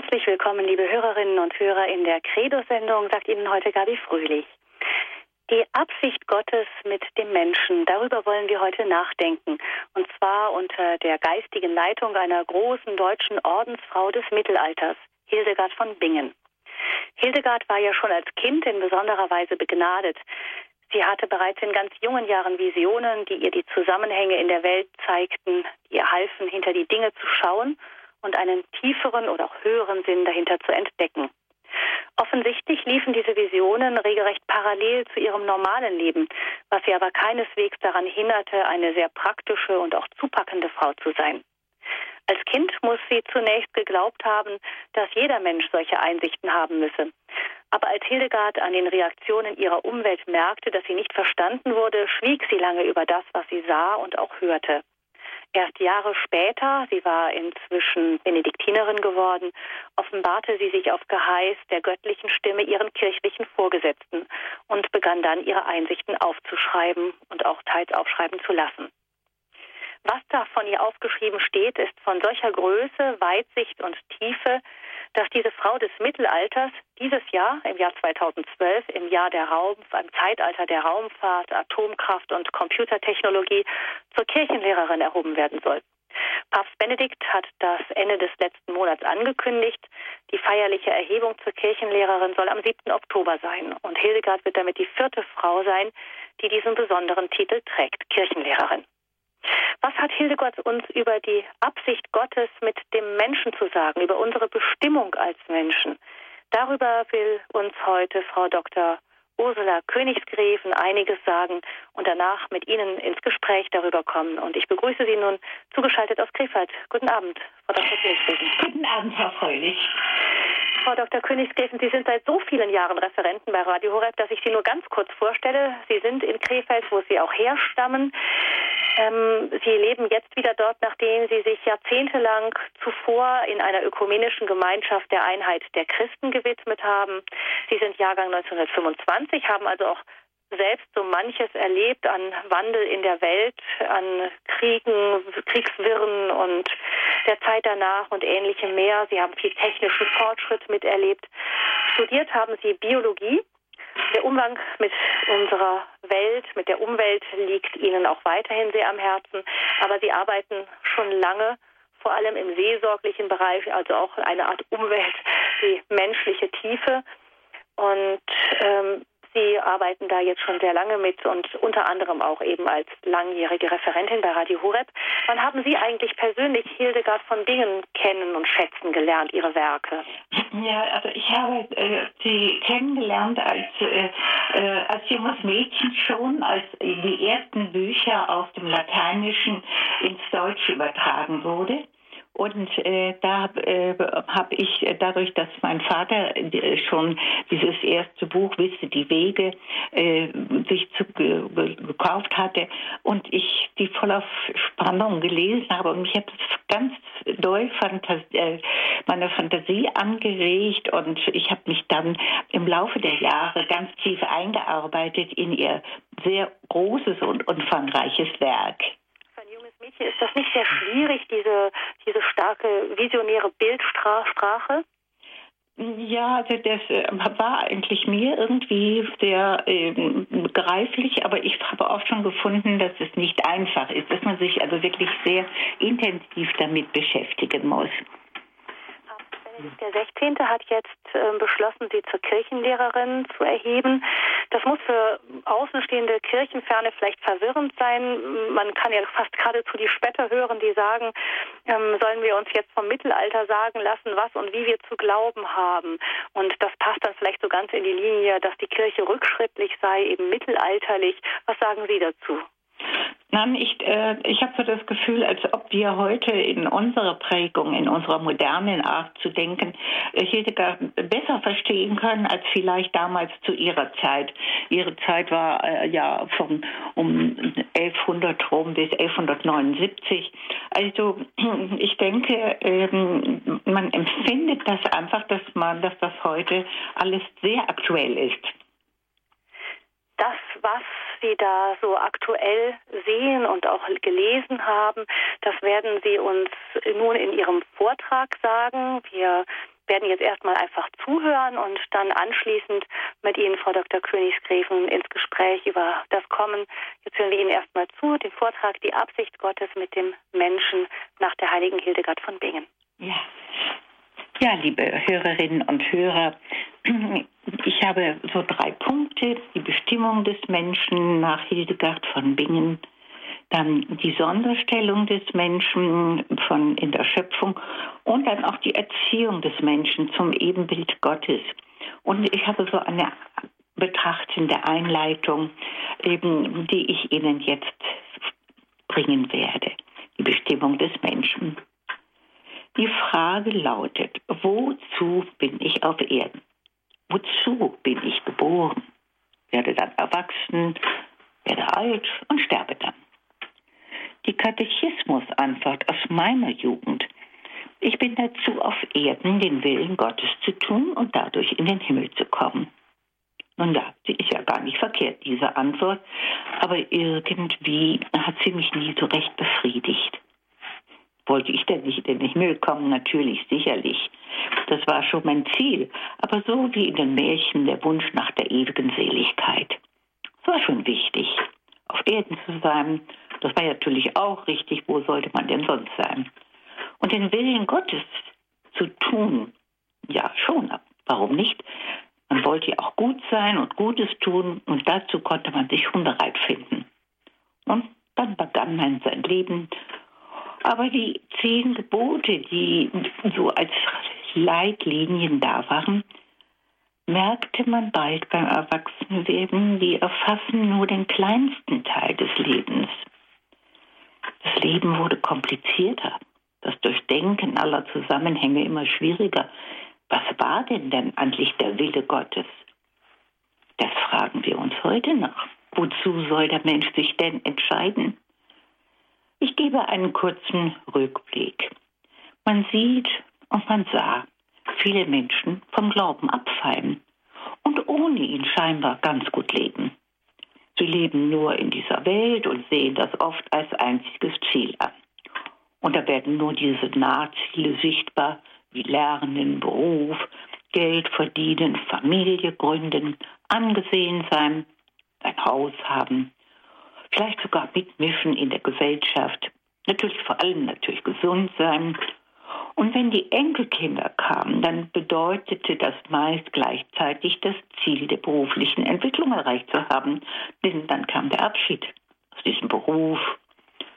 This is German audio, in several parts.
Herzlich willkommen, liebe Hörerinnen und Hörer in der Credo-Sendung, sagt Ihnen heute Gabi Fröhlich. Die Absicht Gottes mit dem Menschen, darüber wollen wir heute nachdenken. Und zwar unter der geistigen Leitung einer großen deutschen Ordensfrau des Mittelalters, Hildegard von Bingen. Hildegard war ja schon als Kind in besonderer Weise begnadet. Sie hatte bereits in ganz jungen Jahren Visionen, die ihr die Zusammenhänge in der Welt zeigten, die ihr halfen, hinter die Dinge zu schauen und einen tieferen oder auch höheren Sinn dahinter zu entdecken. Offensichtlich liefen diese Visionen regelrecht parallel zu ihrem normalen Leben, was sie aber keineswegs daran hinderte, eine sehr praktische und auch zupackende Frau zu sein. Als Kind muss sie zunächst geglaubt haben, dass jeder Mensch solche Einsichten haben müsse. Aber als Hildegard an den Reaktionen ihrer Umwelt merkte, dass sie nicht verstanden wurde, schwieg sie lange über das, was sie sah und auch hörte. Erst Jahre später, sie war inzwischen Benediktinerin geworden, offenbarte sie sich auf Geheiß der göttlichen Stimme ihren kirchlichen Vorgesetzten und begann dann ihre Einsichten aufzuschreiben und auch teils aufschreiben zu lassen. Was da von ihr aufgeschrieben steht, ist von solcher Größe, Weitsicht und Tiefe, dass diese Frau des Mittelalters dieses Jahr, im Jahr 2012, im Jahr der Raum, im Zeitalter der Raumfahrt, Atomkraft und Computertechnologie zur Kirchenlehrerin erhoben werden soll. Papst Benedikt hat das Ende des letzten Monats angekündigt. Die feierliche Erhebung zur Kirchenlehrerin soll am 7. Oktober sein. Und Hildegard wird damit die vierte Frau sein, die diesen besonderen Titel trägt, Kirchenlehrerin. Was hat Hildegard uns über die Absicht Gottes mit dem Menschen zu sagen, über unsere Bestimmung als Menschen? Darüber will uns heute Frau Dr. Ursula Königsgräfen einiges sagen und danach mit Ihnen ins Gespräch darüber kommen. Und ich begrüße Sie nun zugeschaltet aus Krefeld. Guten Abend, Frau Dr. Königsgräfen. Guten Abend, Frau Fröhlich. Frau Dr. Königsgräfen, Sie sind seit so vielen Jahren Referenten bei Radio Horeb, dass ich Sie nur ganz kurz vorstelle. Sie sind in Krefeld, wo Sie auch herstammen. Ähm, Sie leben jetzt wieder dort, nachdem Sie sich jahrzehntelang zuvor in einer ökumenischen Gemeinschaft der Einheit der Christen gewidmet haben. Sie sind Jahrgang 1925, haben also auch selbst so manches erlebt an Wandel in der Welt, an Kriegen, Kriegswirren und der Zeit danach und ähnlichem mehr. Sie haben viel technischen Fortschritt miterlebt. Studiert haben Sie Biologie. Der Umgang mit unserer Welt, mit der Umwelt liegt Ihnen auch weiterhin sehr am Herzen. Aber Sie arbeiten schon lange vor allem im seelsorglichen Bereich, also auch eine Art Umwelt, die menschliche Tiefe. Und ähm, Sie arbeiten da jetzt schon sehr lange mit und unter anderem auch eben als langjährige Referentin bei Radio Horeb. Wann haben Sie eigentlich persönlich Hildegard von Bingen kennen und schätzen gelernt, ihre Werke? Ja, also ich habe äh, sie kennengelernt als, äh, äh, als junges Mädchen schon, als die ersten Bücher aus dem Lateinischen ins Deutsche übertragen wurde. Und äh, da äh, habe ich dadurch, dass mein Vater äh, schon dieses erste Buch Wisse die Wege äh, sich zu, ge, gekauft hatte und ich die voller Spannung gelesen habe und mich hat es ganz doll Fantas äh, meine Fantasie angeregt und ich habe mich dann im Laufe der Jahre ganz tief eingearbeitet in ihr sehr großes und umfangreiches Werk. Mädchen, ist das nicht sehr schwierig, diese, diese starke visionäre Bildsprache? Ja, also das äh, war eigentlich mir irgendwie sehr äh, begreiflich, aber ich habe auch schon gefunden, dass es nicht einfach ist, dass man sich also wirklich sehr intensiv damit beschäftigen muss. Der 16. hat jetzt äh, beschlossen, sie zur Kirchenlehrerin zu erheben. Das muss für außenstehende Kirchenferne vielleicht verwirrend sein. Man kann ja fast geradezu die Spätter hören, die sagen, ähm, sollen wir uns jetzt vom Mittelalter sagen lassen, was und wie wir zu glauben haben. Und das passt dann vielleicht so ganz in die Linie, dass die Kirche rückschrittlich sei, eben mittelalterlich. Was sagen Sie dazu? Nein, ich, äh, ich habe so das Gefühl, als ob wir heute in unserer Prägung, in unserer modernen Art zu denken, äh, Hildegard besser verstehen können als vielleicht damals zu ihrer Zeit. Ihre Zeit war äh, ja von um 1100 rum bis 1179. Also ich denke, ähm, man empfindet das einfach, dass man, dass das heute alles sehr aktuell ist. Das, was Sie da so aktuell sehen und auch gelesen haben, das werden Sie uns nun in Ihrem Vortrag sagen. Wir werden jetzt erstmal einfach zuhören und dann anschließend mit Ihnen, Frau Dr. Königsgräfen, ins Gespräch über das Kommen. Jetzt hören wir Ihnen erstmal zu, den Vortrag Die Absicht Gottes mit dem Menschen nach der heiligen Hildegard von Bingen. Ja. Ja, liebe Hörerinnen und Hörer, ich habe so drei Punkte. Die Bestimmung des Menschen nach Hildegard von Bingen, dann die Sonderstellung des Menschen von in der Schöpfung und dann auch die Erziehung des Menschen zum Ebenbild Gottes. Und ich habe so eine betrachtende Einleitung, eben, die ich Ihnen jetzt bringen werde. Die Bestimmung des Menschen. Die Frage lautet, wozu bin ich auf Erden? Wozu bin ich geboren? Werde dann erwachsen, werde alt und sterbe dann. Die Katechismusantwort aus meiner Jugend. Ich bin dazu auf Erden, den Willen Gottes zu tun und dadurch in den Himmel zu kommen. Nun ja, sie ist ja gar nicht verkehrt, diese Antwort, aber irgendwie hat sie mich nie so recht befriedigt. Wollte ich denn nicht in den Himmel kommen? Natürlich, sicherlich. Das war schon mein Ziel, aber so wie in den Märchen der Wunsch nach der ewigen Seligkeit. Es war schon wichtig, auf Erden zu sein, das war natürlich auch richtig. Wo sollte man denn sonst sein? Und den Willen Gottes zu tun, ja schon, warum nicht? Man wollte ja auch gut sein und Gutes tun und dazu konnte man sich schon bereit finden. Und dann begann man sein Leben. Aber die zehn Gebote, die so als Leitlinien da waren, merkte man bald beim Erwachsenwerden, die erfassen nur den kleinsten Teil des Lebens. Das Leben wurde komplizierter, das Durchdenken aller Zusammenhänge immer schwieriger. Was war denn denn eigentlich der Wille Gottes? Das fragen wir uns heute noch. Wozu soll der Mensch sich denn entscheiden? Ich gebe einen kurzen Rückblick. Man sieht und man sah viele Menschen vom Glauben abfallen und ohne ihn scheinbar ganz gut leben. Sie leben nur in dieser Welt und sehen das oft als einziges Ziel an. Und da werden nur diese Nahziele sichtbar, wie Lernen, Beruf, Geld verdienen, Familie gründen, angesehen sein, ein Haus haben, vielleicht sogar mitmischen in der Gesellschaft, natürlich vor allem natürlich gesund sein und wenn die Enkelkinder kamen, dann bedeutete das meist gleichzeitig das Ziel der beruflichen Entwicklung erreicht zu haben. Denn dann kam der Abschied aus diesem Beruf,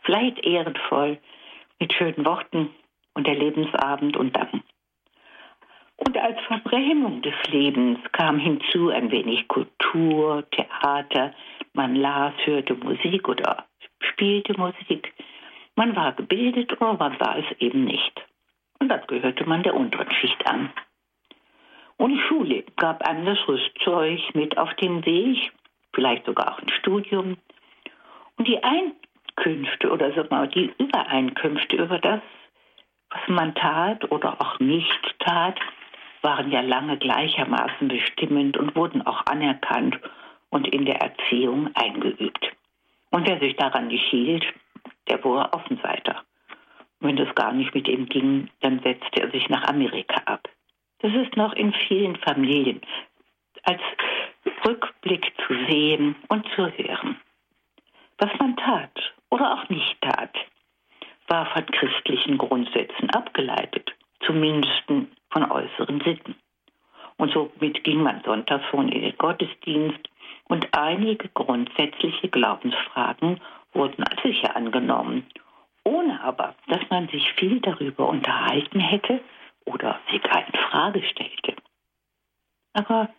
vielleicht ehrenvoll, mit schönen Worten und der Lebensabend und dann. Und als Verbrämung des Lebens kam hinzu ein wenig Kultur, Theater, man las, hörte Musik oder spielte Musik. Man war gebildet oder man war es eben nicht und dann gehörte man der unteren Schicht an. Und die Schule gab einem das Rüstzeug mit auf den Weg, vielleicht sogar auch ein Studium. Und die Einkünfte oder sag mal, die Übereinkünfte über das, was man tat oder auch nicht tat, waren ja lange gleichermaßen bestimmend und wurden auch anerkannt und in der Erziehung eingeübt. Und wer sich daran nicht hielt, der wurde Außenseiter. Wenn das gar nicht mit ihm ging, dann setzte er sich nach Amerika ab. Das ist noch in vielen Familien als Rückblick zu sehen und zu hören. Was man tat oder auch nicht tat, war von christlichen Grundsätzen abgeleitet, zumindest von äußeren Sitten. Und somit ging man sonntags schon in den Gottesdienst und einige grundsätzliche Glaubensfragen wurden als sicher angenommen ohne aber, dass man sich viel darüber unterhalten hätte oder sie gar in Frage stellte. Aber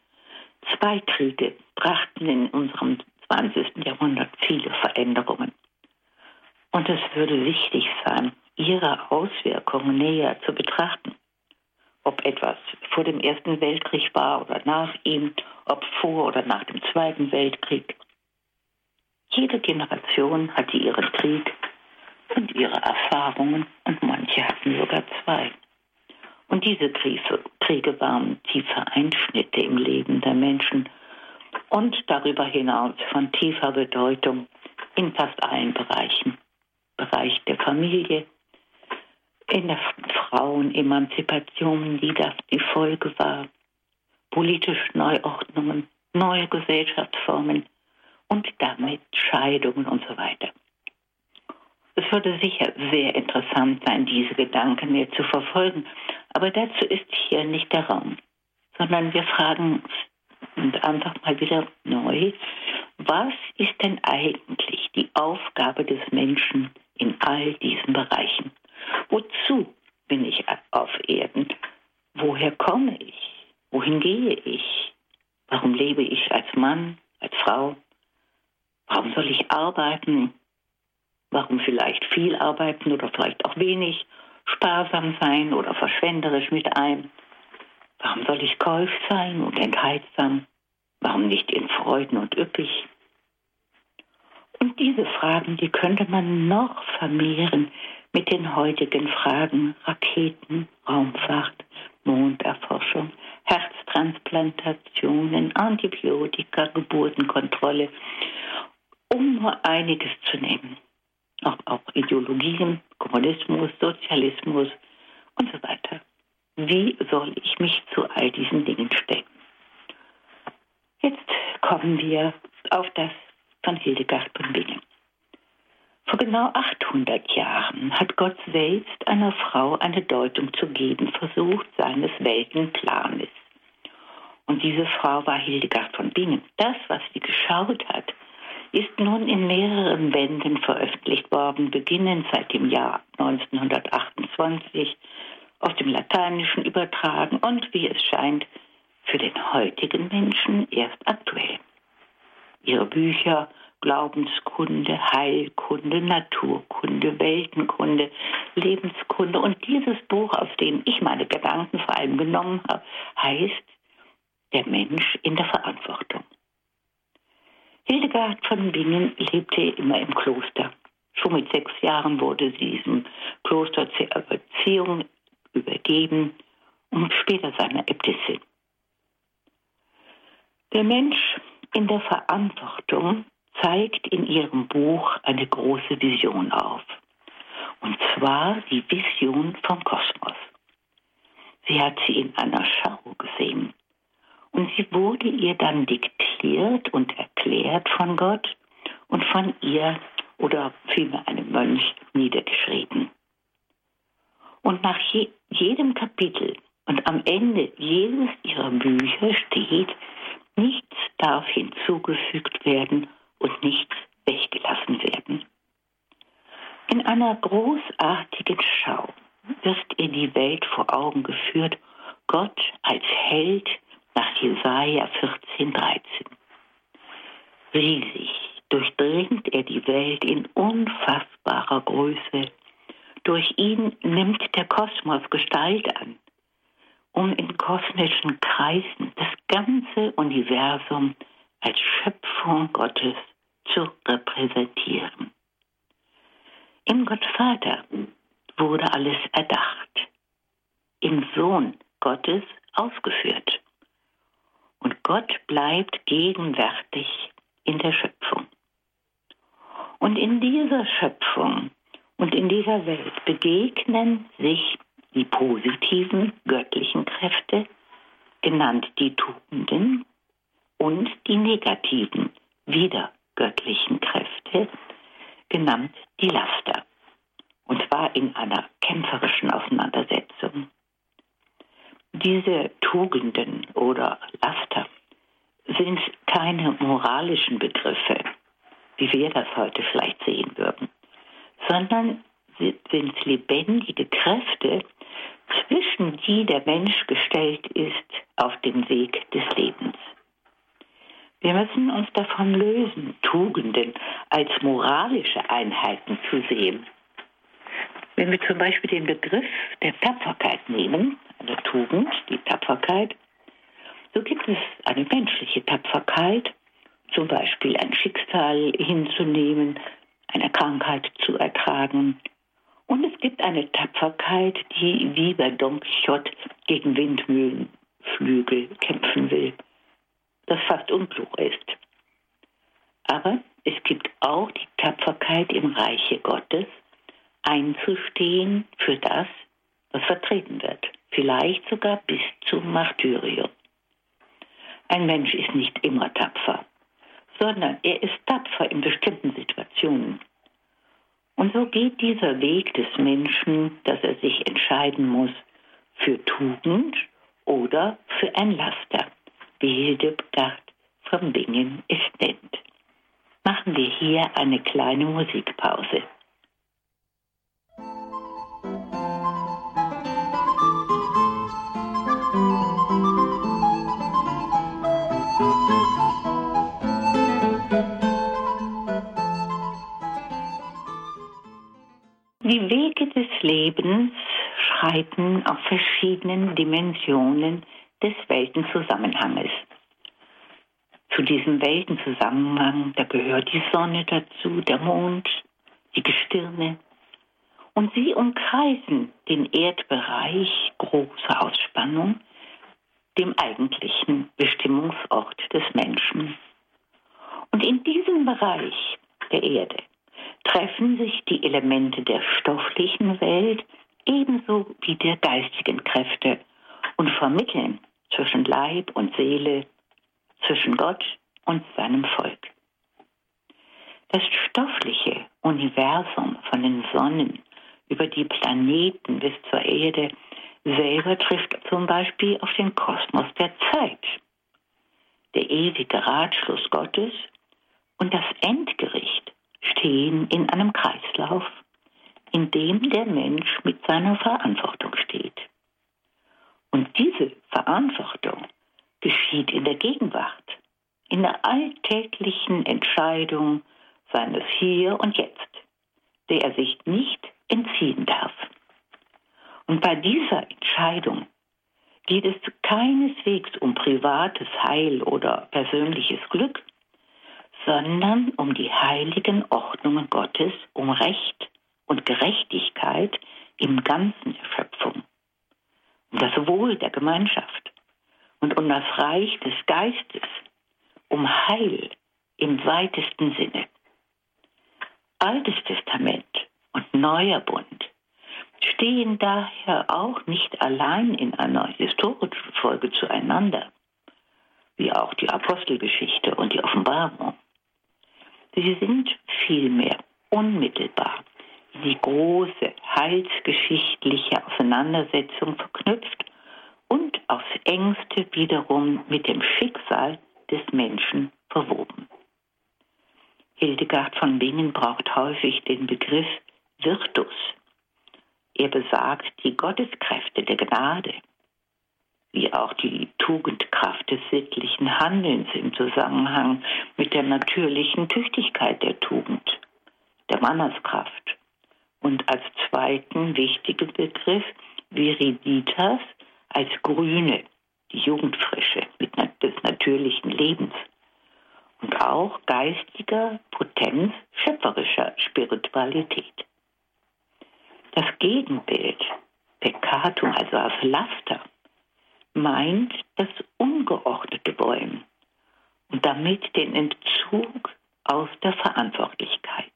zwei Kriege brachten in unserem 20. Jahrhundert viele Veränderungen. Und es würde wichtig sein, ihre Auswirkungen näher zu betrachten. Ob etwas vor dem Ersten Weltkrieg war oder nach ihm, ob vor oder nach dem Zweiten Weltkrieg. Jede Generation hatte ihren Krieg und ihre Erfahrungen und manche hatten sogar zwei. Und diese Kriege, waren tiefe Einschnitte im Leben der Menschen und darüber hinaus von tiefer Bedeutung in fast allen Bereichen. Bereich der Familie, in der Frauenemanzipation, die das die Folge war, politische Neuordnungen, neue Gesellschaftsformen und damit Scheidungen und so weiter. Es würde sicher sehr interessant sein, diese Gedanken mir zu verfolgen, aber dazu ist hier nicht der Raum, sondern wir fragen uns einfach mal wieder neu, was ist denn eigentlich die Aufgabe des Menschen in all diesen Bereichen? Wozu bin ich auf Erden? Woher komme ich? Wohin gehe ich? Warum lebe ich als Mann, als Frau? Warum soll ich arbeiten? Warum vielleicht viel arbeiten oder vielleicht auch wenig? Sparsam sein oder verschwenderisch mit einem? Warum soll ich keuf sein und entheizsam? Warum nicht in Freuden und üppig? Und diese Fragen, die könnte man noch vermehren mit den heutigen Fragen Raketen, Raumfahrt, Monderforschung, Herztransplantationen, Antibiotika, Geburtenkontrolle, um nur einiges zu nehmen. Auch, auch Ideologien, Kommunismus, Sozialismus und so weiter. Wie soll ich mich zu all diesen Dingen stellen? Jetzt kommen wir auf das von Hildegard von Bingen. Vor genau 800 Jahren hat Gott selbst einer Frau eine Deutung zu geben versucht seines Weltenplanes. Und diese Frau war Hildegard von Bingen. Das, was sie geschaut hat, ist nun in mehreren Bänden veröffentlicht worden, beginnend seit dem Jahr 1928, aus dem Lateinischen übertragen und, wie es scheint, für den heutigen Menschen erst aktuell. Ihre Bücher Glaubenskunde, Heilkunde, Naturkunde, Weltenkunde, Lebenskunde. Und dieses Buch, aus dem ich meine Gedanken vor allem genommen habe, heißt Der Mensch in der Verantwortung. Hildegard von Bingen lebte immer im Kloster. Schon mit sechs Jahren wurde sie diesem Kloster zur Erziehung übergeben und später seiner Äbtissin. Der Mensch in der Verantwortung zeigt in ihrem Buch eine große Vision auf. Und zwar die Vision vom Kosmos. Sie hat sie in einer Schau gesehen. Und sie wurde ihr dann diktiert und erklärt von Gott und von ihr oder vielmehr einem Mönch niedergeschrieben. Und nach je, jedem Kapitel und am Ende jedes ihrer Bücher steht, nichts darf hinzugefügt werden und nichts weggelassen werden. In einer großartigen Schau wird ihr die Welt vor Augen geführt, Gott als Held nach Jesaja 14,13. Riesig durchdringt er die Welt in unfassbarer Größe. Durch ihn nimmt der Kosmos Gestalt an, um in kosmischen Kreisen das ganze Universum Schöpfung Gottes zu repräsentieren. Im Gottvater wurde alles erdacht, im Sohn Gottes ausgeführt. Und Gott bleibt gegenwärtig in der Schöpfung. Und in dieser Schöpfung und in dieser Welt begegnen sich die positiven göttlichen Kräfte, genannt die Tugenden, und die negativen, wieder göttlichen Kräfte, genannt die Laster, und zwar in einer kämpferischen Auseinandersetzung. Diese Tugenden oder Laster sind keine moralischen Begriffe, wie wir das heute vielleicht sehen würden, sondern sind lebendige Kräfte, zwischen die der Mensch gestellt ist auf dem Weg des Lebens. Wir müssen uns davon lösen, Tugenden als moralische Einheiten zu sehen. Wenn wir zum Beispiel den Begriff der Tapferkeit nehmen, eine Tugend, die Tapferkeit, so gibt es eine menschliche Tapferkeit, zum Beispiel ein Schicksal hinzunehmen, eine Krankheit zu ertragen. Und es gibt eine Tapferkeit, die wie bei Don Quixote gegen Windmühlenflügel kämpfen will das fast unklug ist. Aber es gibt auch die Tapferkeit im Reiche Gottes, einzustehen für das, was vertreten wird, vielleicht sogar bis zum Martyrium. Ein Mensch ist nicht immer tapfer, sondern er ist tapfer in bestimmten Situationen. Und so geht dieser Weg des Menschen, dass er sich entscheiden muss für Tugend oder für ein Laster, wie Hildegard von Bingen es nennt. Machen wir hier eine kleine Musikpause. Die Wege des Lebens schreiten auf verschiedenen Dimensionen des Weltenzusammenhanges. Zu diesem Weltenzusammenhang, da gehört die Sonne dazu, der Mond, die Gestirne. Und sie umkreisen den Erdbereich großer Ausspannung, dem eigentlichen Bestimmungsort des Menschen. Und in diesem Bereich der Erde treffen sich die Elemente der stofflichen Welt ebenso wie der geistigen Kräfte und vermitteln zwischen Leib und Seele, zwischen Gott und seinem Volk. Das stoffliche Universum von den Sonnen über die Planeten bis zur Erde selber trifft zum Beispiel auf den Kosmos der Zeit. Der ewige Ratschluss Gottes und das Endgericht stehen in einem Kreislauf, in dem der Mensch mit seiner Verantwortung steht. Und diese Verantwortung geschieht in der Gegenwart, in der alltäglichen Entscheidung seines Hier und Jetzt, der er sich nicht entziehen darf. Und bei dieser Entscheidung geht es keineswegs um privates Heil oder persönliches Glück, sondern um die heiligen Ordnungen Gottes, um Recht und Gerechtigkeit im Ganzen der Schöpfung, um das Wohl der Gemeinschaft und um das Reich des Geistes, um Heil im weitesten Sinne. Altes Testament und Neuer Bund stehen daher auch nicht allein in einer historischen Folge zueinander, wie auch die Apostelgeschichte und die Offenbarung. Sie sind vielmehr unmittelbar in die große heilsgeschichtliche Auseinandersetzung verknüpft und aufs engste wiederum mit dem Schicksal des Menschen verwoben. Hildegard von Bingen braucht häufig den Begriff Virtus. Er besagt die Gotteskräfte der Gnade, wie auch die Tugendkraft des sittlichen Handelns im Zusammenhang mit der natürlichen Tüchtigkeit der Tugend, der Manneskraft. Und als zweiten wichtigen Begriff Viriditas als Grüne, die Jugendfrische des natürlichen Lebens. Und auch geistiger Potenz schöpferischer Spiritualität. Das Gegenbild, Peccatum, also als Laster, meint das ungeordnete Wollen und damit den Entzug aus der Verantwortlichkeit.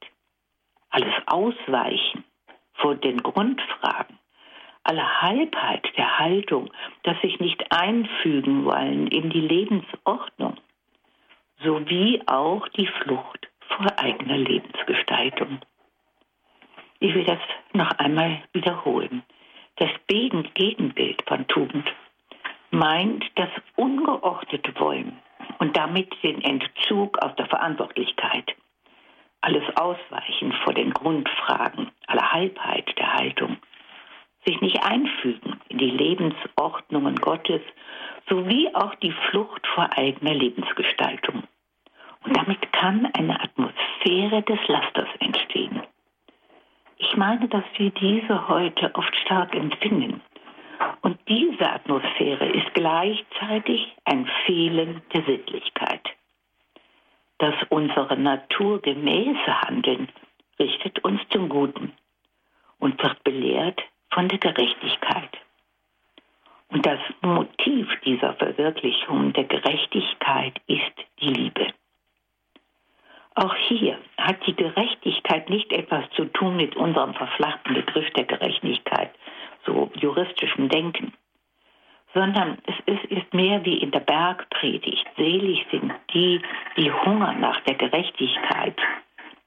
Alles Ausweichen vor den Grundfragen, alle Halbheit der Haltung, das sich nicht einfügen wollen in die Lebensordnung, sowie auch die Flucht vor eigener Lebensgestaltung. Ich will das noch einmal wiederholen. Das Gegenbild von Tugend meint das ungeordnete Wollen und damit den Entzug aus der Verantwortlichkeit. Alles Ausweichen vor den Grundfragen, aller Halbheit der Haltung. Sich nicht einfügen in die Lebensordnungen Gottes sowie auch die Flucht vor eigener Lebensgestaltung. Und damit kann eine Atmosphäre des Lasters entstehen. Ich meine, dass wir diese heute oft stark empfinden und diese Atmosphäre ist gleichzeitig ein Fehlen der Sittlichkeit. Das unsere naturgemäße Handeln richtet uns zum Guten und wird belehrt von der Gerechtigkeit. Und das Motiv dieser Verwirklichung der Gerechtigkeit ist die Liebe. Auch hier hat die Gerechtigkeit nicht etwas zu tun mit unserem verflachten Begriff der Gerechtigkeit, so juristischem Denken, sondern es ist, ist mehr wie in der Bergpredigt. Selig sind die, die hungern nach der Gerechtigkeit.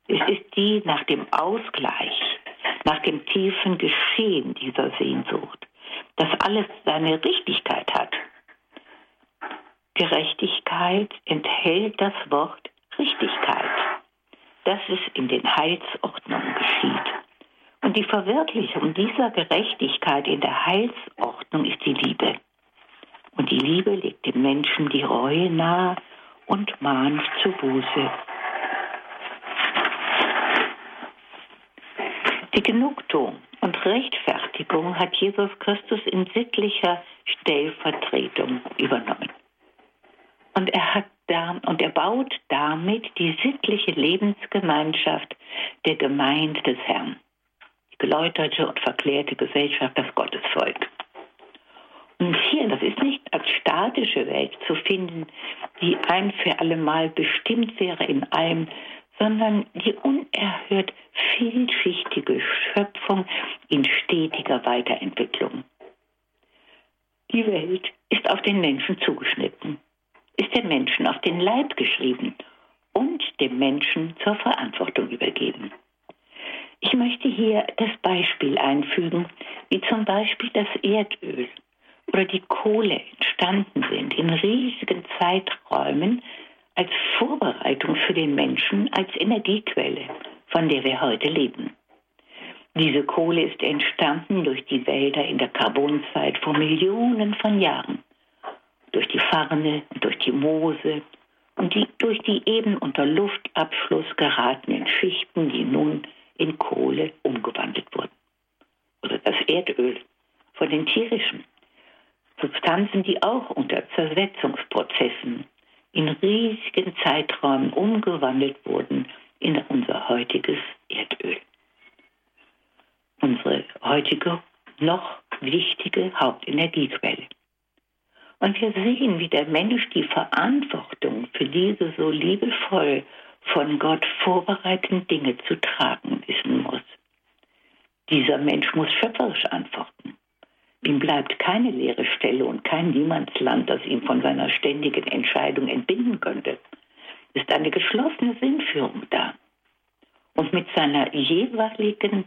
Es ist die nach dem Ausgleich, nach dem tiefen Geschehen dieser Sehnsucht, dass alles seine Richtigkeit hat. Gerechtigkeit enthält das Wort Richtigkeit, dass es in den Heilsordnungen geschieht. Und die Verwirklichung dieser Gerechtigkeit in der Heilsordnung ist die Liebe. Und die Liebe legt dem Menschen die Reue nahe und mahnt zur Buße. Die Genugtuung und Rechtfertigung hat Jesus Christus in sittlicher Stellvertretung übernommen. Und er hat da, und er baut damit die sittliche Lebensgemeinschaft der Gemeinde des Herrn. Geläuterte und verklärte Gesellschaft, das Gottesvolk. Und hier, das ist nicht als statische Welt zu finden, die ein für allemal bestimmt wäre in allem, sondern die unerhört vielschichtige Schöpfung in stetiger Weiterentwicklung. Die Welt ist auf den Menschen zugeschnitten ist dem Menschen auf den Leib geschrieben und dem Menschen zur Verantwortung übergeben. Ich möchte hier das Beispiel einfügen, wie zum Beispiel das Erdöl oder die Kohle entstanden sind in riesigen Zeiträumen als Vorbereitung für den Menschen als Energiequelle, von der wir heute leben. Diese Kohle ist entstanden durch die Wälder in der Carbonzeit vor Millionen von Jahren durch die Farne durch die Moose und die, durch die eben unter Luftabschluss geratenen Schichten, die nun in Kohle umgewandelt wurden. Oder das Erdöl von den tierischen Substanzen, die auch unter Zersetzungsprozessen in riesigen Zeiträumen umgewandelt wurden in unser heutiges Erdöl. Unsere heutige noch wichtige Hauptenergiequelle. Und wir sehen, wie der Mensch die Verantwortung für diese so liebevoll von Gott vorbereiteten Dinge zu tragen wissen muss. Dieser Mensch muss schöpferisch antworten. Ihm bleibt keine leere Stelle und kein Niemandsland, das ihn von seiner ständigen Entscheidung entbinden könnte. Es ist eine geschlossene Sinnführung da. Und mit seiner jeweiligen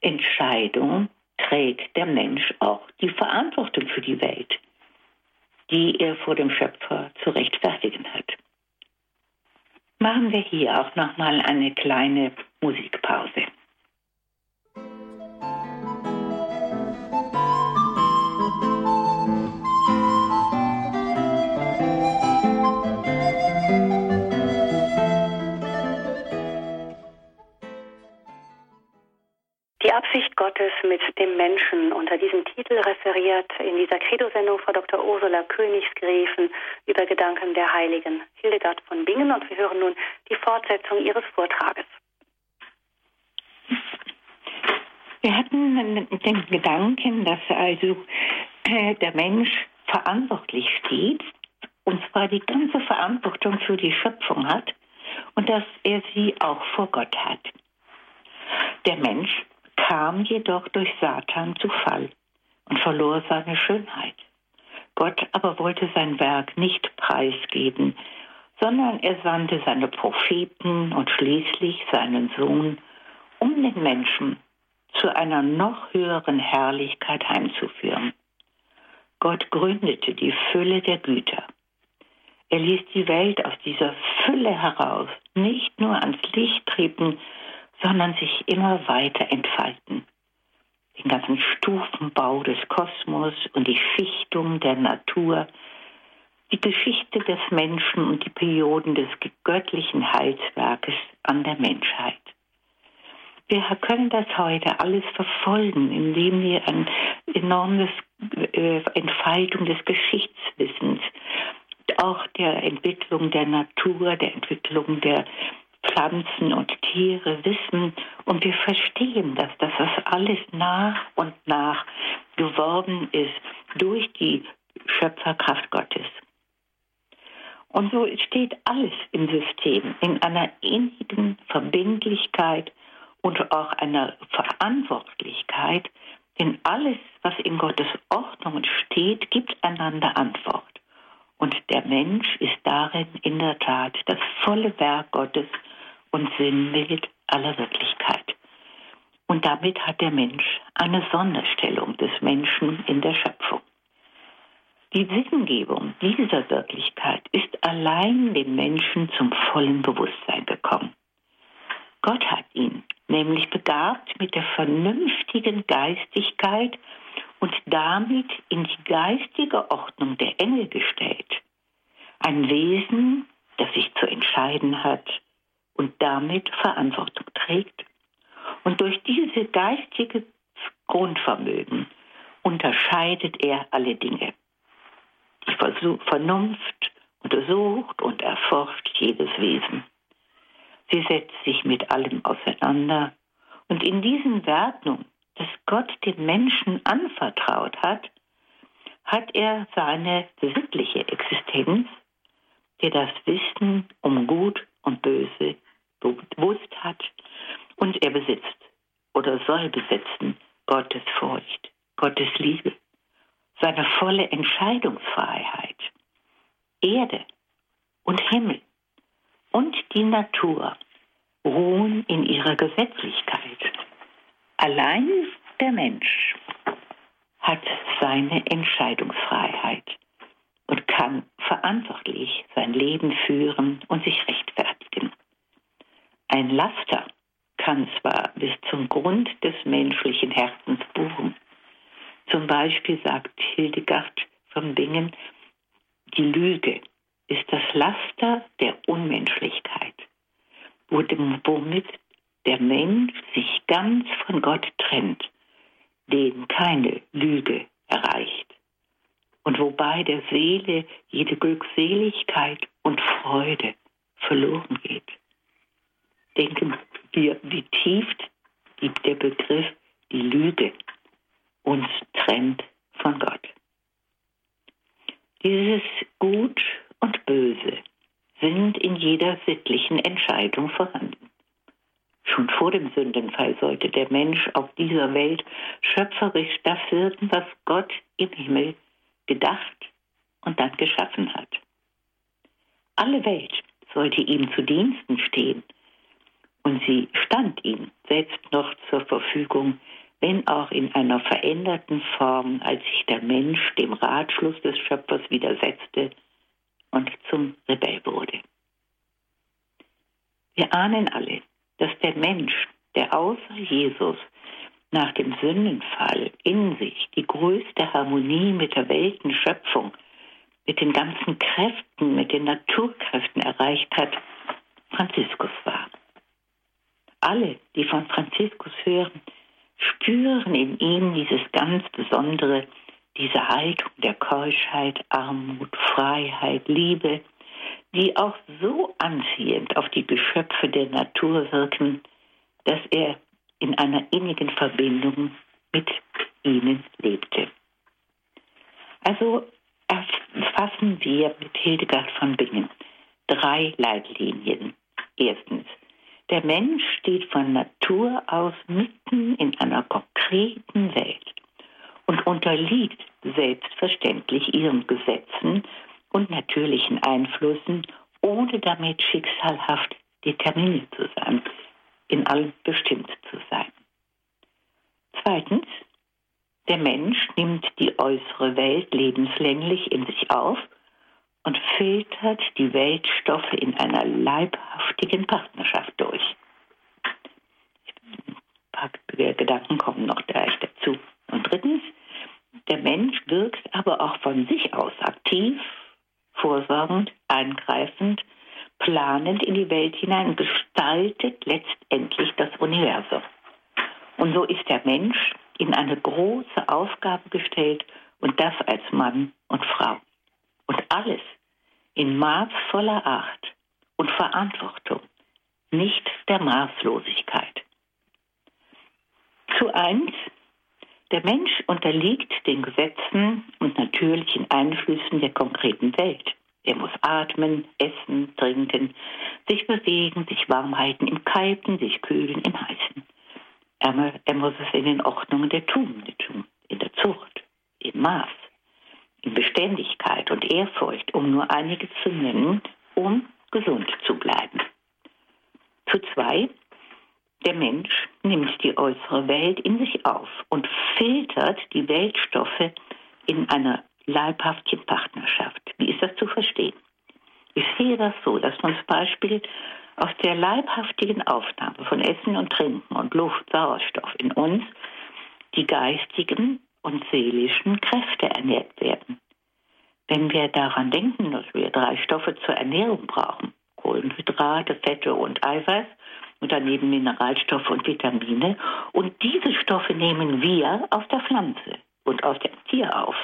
Entscheidung trägt der Mensch auch die Verantwortung für die Welt die er vor dem Schöpfer zu rechtfertigen. Machen wir hier auch nochmal eine kleine der Mensch verantwortlich steht, und zwar die ganze Verantwortung für die Schöpfung hat und dass er sie auch vor Gott hat. Der Mensch kam jedoch durch Satan zu Fall und verlor seine Schönheit. Gott aber wollte sein Werk nicht preisgeben, sondern er sandte seine Propheten und schließlich seinen Sohn, um den Menschen zu einer noch höheren Herrlichkeit heimzuführen. Gott gründete die Fülle der Güter. Er ließ die Welt aus dieser Fülle heraus nicht nur ans Licht treten, sondern sich immer weiter entfalten. Den ganzen Stufenbau des Kosmos und die Schichtung der Natur, die Geschichte des Menschen und die Perioden des göttlichen Heilswerkes an der Menschheit. Wir können das heute alles verfolgen, indem wir eine enorme äh, Entfaltung des Geschichtswissens, auch der Entwicklung der Natur, der Entwicklung der Pflanzen und Tiere wissen und wir verstehen, dass das alles nach und nach geworden ist durch die Schöpferkraft Gottes. Und so steht alles im System in einer innigen Verbindlichkeit und auch einer Verantwortlichkeit, denn alles, was in Gottes Ordnung steht, gibt einander Antwort. Und der Mensch ist darin in der Tat das volle Werk Gottes und Sinnbild aller Wirklichkeit. Und damit hat der Mensch eine Sonderstellung des Menschen in der Schöpfung. Die Sinngebung dieser Wirklichkeit ist allein dem Menschen zum vollen Bewusstsein gekommen. Gott hat ihn nämlich begabt mit der vernünftigen Geistigkeit und damit in die geistige Ordnung der Engel gestellt. Ein Wesen, das sich zu entscheiden hat und damit Verantwortung trägt. Und durch diese geistige Grundvermögen unterscheidet er alle Dinge. Die Vernunft untersucht und erforscht jedes Wesen. Sie setzt sich mit allem auseinander. Und in diesen Wertungen, das Gott dem Menschen anvertraut hat, hat er seine sittliche Existenz, der das Wissen um Gut und Böse bewusst hat. Und er besitzt oder soll besitzen Gottes Furcht, Gottes Liebe, seine volle Entscheidungsfreiheit, Erde und Himmel und die Natur ruhen in ihrer Gesetzlichkeit. Allein der Mensch hat seine Entscheidungsfreiheit und kann verantwortlich sein Leben führen und sich rechtfertigen. Ein Laster kann zwar bis zum Grund des menschlichen Herzens bohren. Zum Beispiel sagt Hildegard von Bingen, die Lüge ist das Laster der Unmenschlichkeit, womit der Mensch sich ganz von Gott trennt, den keine Lüge erreicht und wobei der Seele jede Glückseligkeit und Freude verloren geht. Denken wir, wie tief der Begriff die Lüge uns trennt von Gott. Dieses Gut und Böse sind in jeder sittlichen Entscheidung vorhanden. Schon vor dem Sündenfall sollte der Mensch auf dieser Welt schöpferisch das wirken, was Gott im Himmel gedacht und dann geschaffen hat. Alle Welt sollte ihm zu Diensten stehen und sie stand ihm selbst noch zur Verfügung, wenn auch in einer veränderten Form, als sich der Mensch dem Ratschluss des Schöpfers widersetzte und zum Rebell wurde. Wir ahnen alle, dass der Mensch, der außer Jesus nach dem Sündenfall in sich die größte Harmonie mit der Weltenschöpfung, mit den ganzen Kräften, mit den Naturkräften erreicht hat, Franziskus war. Alle, die von Franziskus hören, spüren in ihm dieses ganz Besondere, diese Haltung der Keuschheit, Armut, Freiheit, Liebe, die auch so anziehend auf die Geschöpfe der Natur wirken, dass er in einer innigen Verbindung mit ihnen lebte. Also erfassen wir mit Hildegard von Bingen drei Leitlinien. Erstens, der Mensch steht von Natur aus mitten in einer konkreten Welt und unterliegt selbstverständlich ihren Gesetzen und natürlichen Einflüssen, ohne damit schicksalhaft determiniert zu sein, in allem bestimmt zu sein. Zweitens, der Mensch nimmt die äußere Welt lebenslänglich in sich auf und filtert die Weltstoffe in einer leibhaftigen Partnerschaft durch. Ein paar Gedanken kommen noch gleich dazu. Und drittens, der Mensch wirkt aber auch von sich aus aktiv, vorsorgend, eingreifend, planend in die Welt hinein und gestaltet letztendlich das Universum. Und so ist der Mensch in eine große Aufgabe gestellt und das als Mann und Frau. Und alles in maßvoller Acht und Verantwortung, nicht der Maßlosigkeit. Zu eins, der Mensch unterliegt den Gesetzen und natürlichen Einflüssen der konkreten Welt. Er muss atmen, essen, trinken, sich bewegen, sich warm halten im Kalten, sich kühlen im Heißen. Er, muss es in den Ordnungen der Tugende tun, in der Zucht, im Maß, in Beständigkeit und Ehrfurcht, um nur einige zu nennen, um gesund zu bleiben. Zu zwei, der Mensch nimmt die äußere Welt in sich auf und filtert die Weltstoffe in einer leibhaften Partnerschaft. Wie ist das zu verstehen? Ich sehe das so, dass man zum Beispiel aus der leibhaftigen Aufnahme von Essen und Trinken und Luft, Sauerstoff in uns die geistigen und seelischen Kräfte ernährt werden. Wenn wir daran denken, dass wir drei Stoffe zur Ernährung brauchen, Kohlenhydrate, Fette und Eiweiß und daneben Mineralstoffe und Vitamine, und diese Stoffe nehmen wir aus der Pflanze und aus dem Tier auf,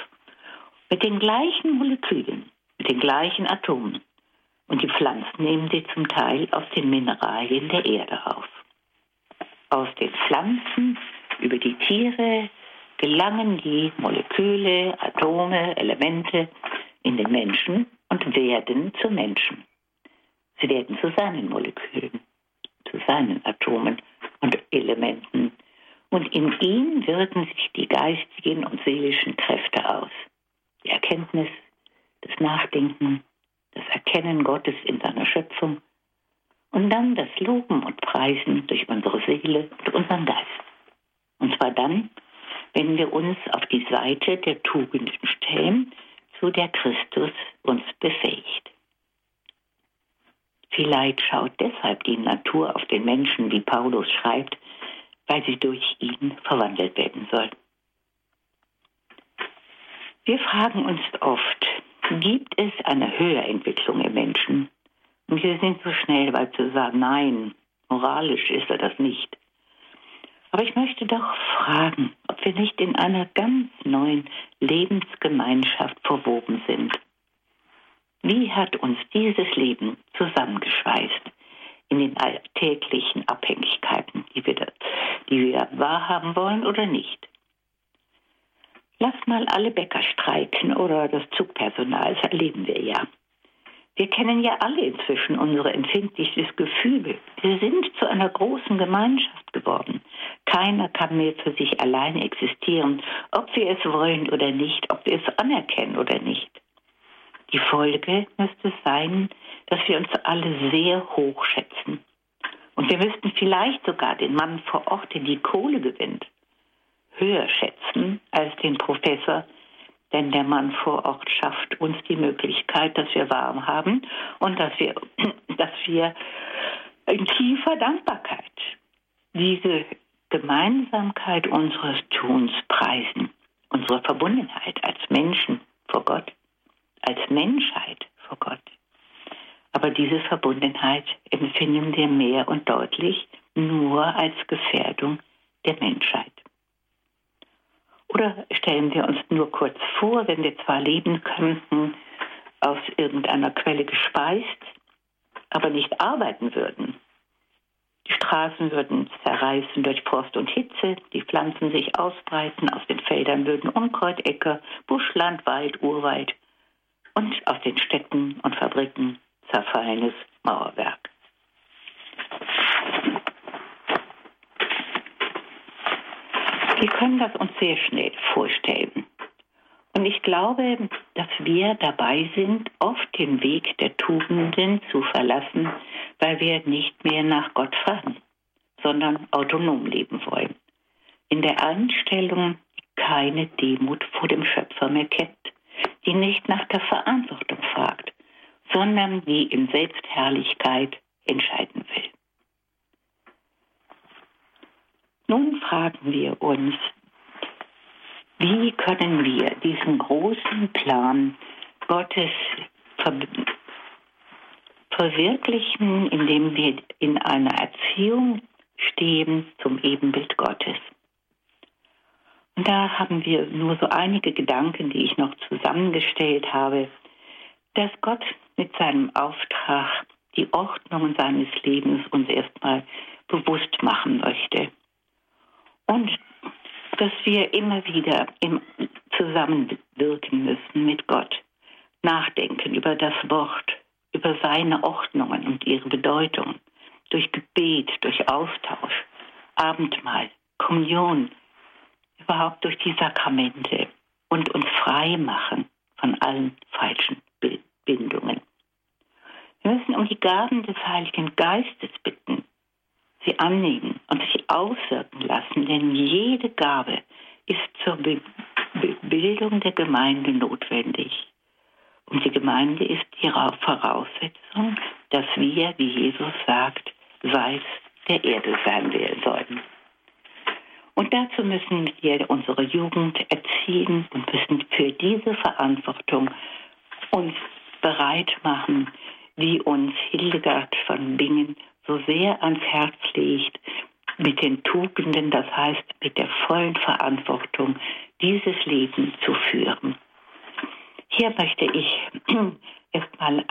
mit den gleichen Molekülen, mit den gleichen Atomen. Und die Pflanzen nehmen sie zum Teil aus den Mineralien der Erde auf. Aus den Pflanzen über die Tiere gelangen die Moleküle, Atome, Elemente in den Menschen und werden zu Menschen. Sie werden zu seinen Molekülen, seinen Atomen und Elementen. Und in ihm wirken sich die geistigen und seelischen Kräfte aus. Die Erkenntnis, das Nachdenken, das Erkennen Gottes in seiner Schöpfung und dann das Loben und Preisen durch unsere Seele und unseren Geist. Und zwar dann, wenn wir uns auf die Seite der Tugenden stellen, zu der Christus uns befähigt. Vielleicht schaut deshalb die Natur auf den Menschen, wie Paulus schreibt, weil sie durch ihn verwandelt werden soll. Wir fragen uns oft, gibt es eine Höherentwicklung im Menschen? Und wir sind so schnell, weil zu sagen, nein, moralisch ist er das nicht. Aber ich möchte doch fragen, ob wir nicht in einer ganz neuen Lebensgemeinschaft verwoben sind. Wie hat uns dieses Leben zusammengeschweißt in den alltäglichen Abhängigkeiten, die wir, die wir wahrhaben wollen oder nicht? Lass mal alle Bäcker streiken oder das Zugpersonal, das erleben wir ja. Wir kennen ja alle inzwischen unsere empfindliches Gefühl. Wir sind zu einer großen Gemeinschaft geworden. Keiner kann mehr für sich allein existieren, ob wir es wollen oder nicht, ob wir es anerkennen oder nicht. Die Folge müsste sein, dass wir uns alle sehr hoch schätzen. Und wir müssten vielleicht sogar den Mann vor Ort, der die Kohle gewinnt, höher schätzen als den Professor, denn der Mann vor Ort schafft uns die Möglichkeit, dass wir warm haben und dass wir, dass wir in tiefer Dankbarkeit diese Gemeinsamkeit unseres Tuns preisen, unsere Verbundenheit als Menschen vor Gott, als Menschheit vor Gott. Aber diese Verbundenheit empfinden wir mehr und deutlich nur als Gefährdung der Menschheit. Oder stellen wir uns nur kurz vor, wenn wir zwar leben könnten, aus irgendeiner Quelle gespeist, aber nicht arbeiten würden. Die Straßen würden zerreißen durch Frost und Hitze, die Pflanzen sich ausbreiten, aus den Feldern würden Unkräutäcker, Buschland, Wald, Urwald und aus den Städten und Fabriken zerfallenes Mauerwerk. Wir können das uns sehr schnell vorstellen. Und ich glaube, dass wir dabei sind, oft den Weg der Tugenden zu verlassen, weil wir nicht mehr nach Gott fragen, sondern autonom leben wollen. In der Einstellung keine Demut vor dem Schöpfer mehr kennt, die nicht nach der Verantwortung fragt, sondern die in Selbstherrlichkeit entscheiden will. Nun fragen wir uns, wie können wir diesen großen Plan Gottes ver verwirklichen, indem wir in einer Erziehung stehen zum Ebenbild da haben wir nur so einige Gedanken, die ich noch zusammengestellt habe, dass Gott mit seinem Auftrag die Ordnung seines Lebens uns erstmal bewusst machen möchte. Und dass wir immer wieder im Zusammenwirken müssen mit Gott. nachdenken über das Wort, über seine Ordnungen und ihre Bedeutung, durch Gebet, durch Austausch, Abendmahl, Kommunion, überhaupt durch die Sakramente und uns frei machen von allen falschen Bindungen. Wir müssen um die Gaben des Heiligen Geistes bitten, sie annehmen und sich auswirken lassen, denn jede Gabe ist zur Be Bildung der Gemeinde notwendig. Und die Gemeinde ist die Voraussetzung, dass wir, wie Jesus sagt, Salz der Erde sein sollen. Und dazu müssen wir unsere Jugend erziehen und müssen für diese Verantwortung uns bereit machen, wie uns Hildegard von Bingen so sehr ans Herz legt, mit den Tugenden, das heißt mit der vollen Verantwortung, dieses Leben zu führen. Hier möchte ich erstmal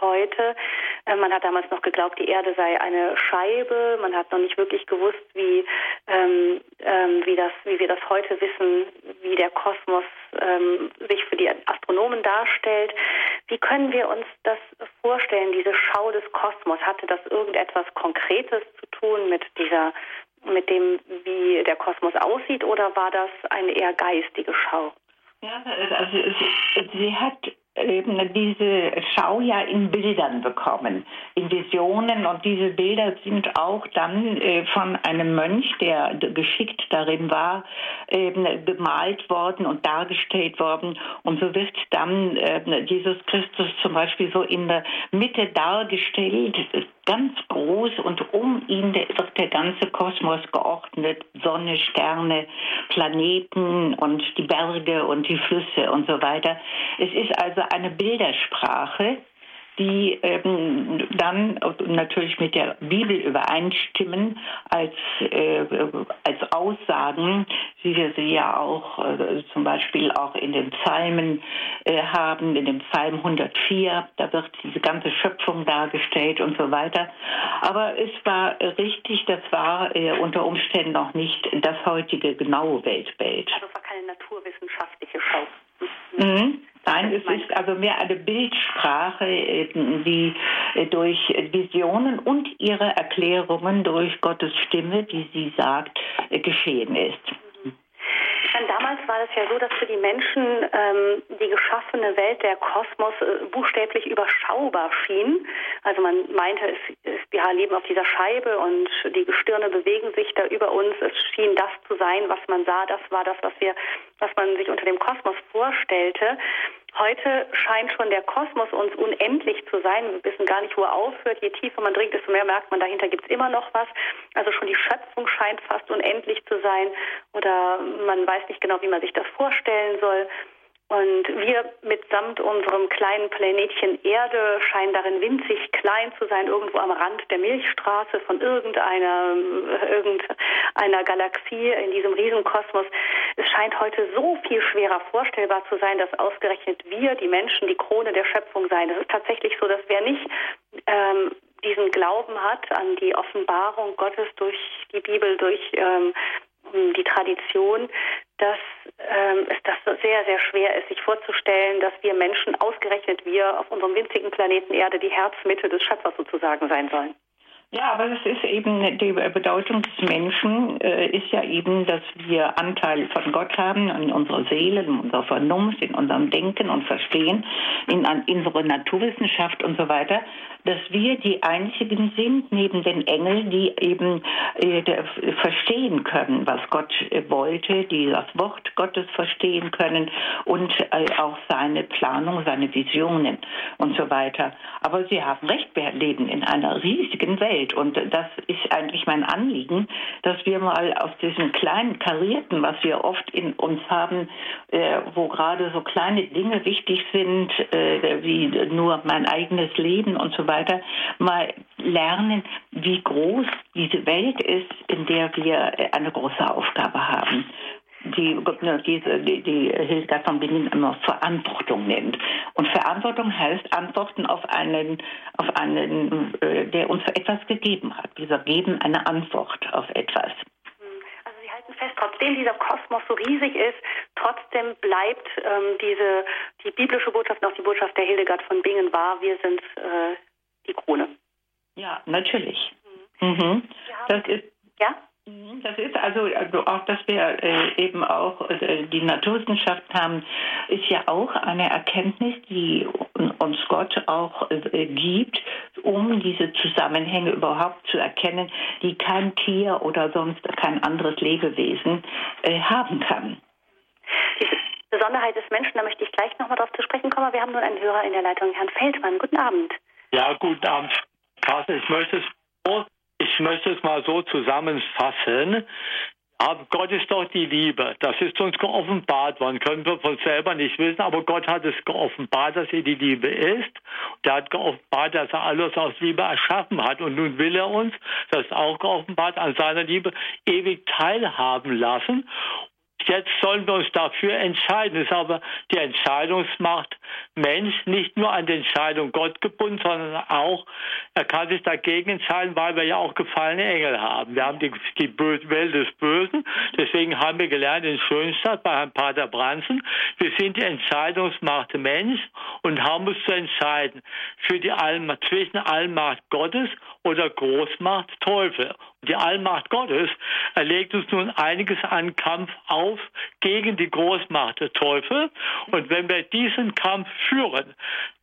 heute. Äh, man hat damals noch geglaubt, die Erde sei eine Scheibe. Man hat noch nicht wirklich gewusst, wie, ähm, ähm, wie, das, wie wir das heute wissen, wie der Kosmos ähm, sich für die Astronomen darstellt. Wie können wir uns das vorstellen, diese Schau des Kosmos? Hatte das irgendetwas Konkretes zu tun mit dieser mit dem, wie der Kosmos aussieht, oder war das eine eher geistige Schau? Ja, also sie, sie hat eben diese Schau ja in Bildern bekommen, in Visionen. Und diese Bilder sind auch dann äh, von einem Mönch, der geschickt darin war, eben gemalt worden und dargestellt worden. Und so wird dann äh, Jesus Christus zum Beispiel so in der Mitte dargestellt, ganz groß und um ihn wird der ganze Kosmos geordnet, Sonne, Sterne, Planeten und die Berge und die Flüsse und so weiter. Es ist also eine Bildersprache, die ähm, dann natürlich mit der Bibel übereinstimmen als, äh, als Aussagen, wie wir sie ja auch äh, zum Beispiel auch in den Psalmen äh, haben, in dem Psalm 104, da wird diese ganze Schöpfung dargestellt und so weiter. Aber es war richtig, das war äh, unter Umständen noch nicht das heutige genaue Weltbild. Also es war keine naturwissenschaftliche Schau. Mhm. Nein, es ist also mehr eine Bildsprache, die äh, durch Visionen und ihre Erklärungen durch Gottes Stimme, die sie sagt, äh, geschehen ist. Damals war es ja so, dass für die Menschen ähm, die geschaffene Welt, der Kosmos, äh, buchstäblich überschaubar schien. Also man meinte, es, es, wir leben auf dieser Scheibe und die Gestirne bewegen sich da über uns. Es schien das zu sein, was man sah. Das war das, was wir, was man sich unter dem Kosmos vorstellte. Heute scheint schon der Kosmos uns unendlich zu sein. Wir wissen gar nicht, wo er aufhört. Je tiefer man dringt, desto mehr merkt man, dahinter gibt es immer noch was. Also schon die Schöpfung scheint fast unendlich zu sein. Oder man weiß nicht genau, wie man sich das vorstellen soll. Und wir mitsamt unserem kleinen Planetchen Erde scheinen darin winzig klein zu sein, irgendwo am Rand der Milchstraße von irgendeiner, irgendeiner Galaxie in diesem Riesenkosmos. Es scheint heute so viel schwerer vorstellbar zu sein, dass ausgerechnet wir, die Menschen, die Krone der Schöpfung seien. Es ist tatsächlich so, dass wer nicht ähm, diesen Glauben hat an die Offenbarung Gottes durch die Bibel, durch ähm, die Tradition, dass ähm, es das sehr, sehr schwer ist, sich vorzustellen, dass wir Menschen, ausgerechnet wir, auf unserem winzigen Planeten Erde die Herzmitte des Schöpfers sozusagen sein sollen. Ja, aber das ist eben die Bedeutung des Menschen äh, ist ja eben, dass wir Anteil von Gott haben in unserer Seele, in unserer Vernunft, in unserem Denken und Verstehen, in, in unserer Naturwissenschaft und so weiter, dass wir die einzigen sind neben den Engeln, die eben äh, verstehen können, was Gott äh, wollte, die das Wort Gottes verstehen können und äh, auch seine Planung, seine Visionen und so weiter. Aber Sie haben recht, wir leben in einer riesigen Welt. Und das ist eigentlich mein Anliegen, dass wir mal aus diesem kleinen Karierten, was wir oft in uns haben, äh, wo gerade so kleine Dinge wichtig sind, äh, wie nur mein eigenes Leben und so weiter, mal lernen, wie groß diese Welt ist, in der wir eine große Aufgabe haben die, diese, die, die Hilda von Bingen immer Verantwortung nennt. Und Verantwortung heißt Antworten auf einen, auf einen, äh, der uns etwas gegeben hat. Wir geben eine Antwort auf etwas. Also Sie halten fest, trotzdem dieser Kosmos so riesig ist, trotzdem bleibt ähm, diese, die biblische Botschaft und auch die Botschaft der Hildegard von Bingen wahr, wir sind äh, die Krone. Ja, natürlich. Mhm. Mhm. Das ist, ja? Mhm, das ist also, also auch, dass wir äh, eben auch äh, die Naturwissenschaft haben, ist ja auch eine Erkenntnis, die uns Gott auch äh, gibt, um diese Zusammenhänge überhaupt zu erkennen, die kein Tier oder sonst kein anderes Lebewesen äh, haben kann. Diese Besonderheit des Menschen, da möchte ich gleich nochmal drauf zu sprechen kommen. Wir haben nun einen Hörer in der Leitung, Herrn Feldmann. Guten Abend. Ja, guten Abend, Carsten. Ich möchte es ich möchte es mal so zusammenfassen. Aber Gott ist doch die Liebe. Das ist uns geoffenbart worden. Können wir von selber nicht wissen, aber Gott hat es geoffenbart, dass er die Liebe ist. Der hat geoffenbart, dass er alles aus Liebe erschaffen hat. Und nun will er uns, das ist auch geoffenbart, an seiner Liebe ewig teilhaben lassen. Jetzt sollen wir uns dafür entscheiden. Es ist aber die Entscheidungsmacht Mensch nicht nur an die Entscheidung Gott gebunden, sondern auch, er kann sich dagegen entscheiden, weil wir ja auch gefallene Engel haben. Wir haben die, die Welt des Bösen. Deswegen haben wir gelernt in Schönstadt bei Herrn Pater Bransen, wir sind die Entscheidungsmacht Mensch und haben uns zu entscheiden für die Allmacht, zwischen Allmacht Gottes oder Großmacht Teufel. Die Allmacht Gottes erlegt uns nun einiges an Kampf auf gegen die Großmacht der Teufel. Und wenn wir diesen Kampf führen,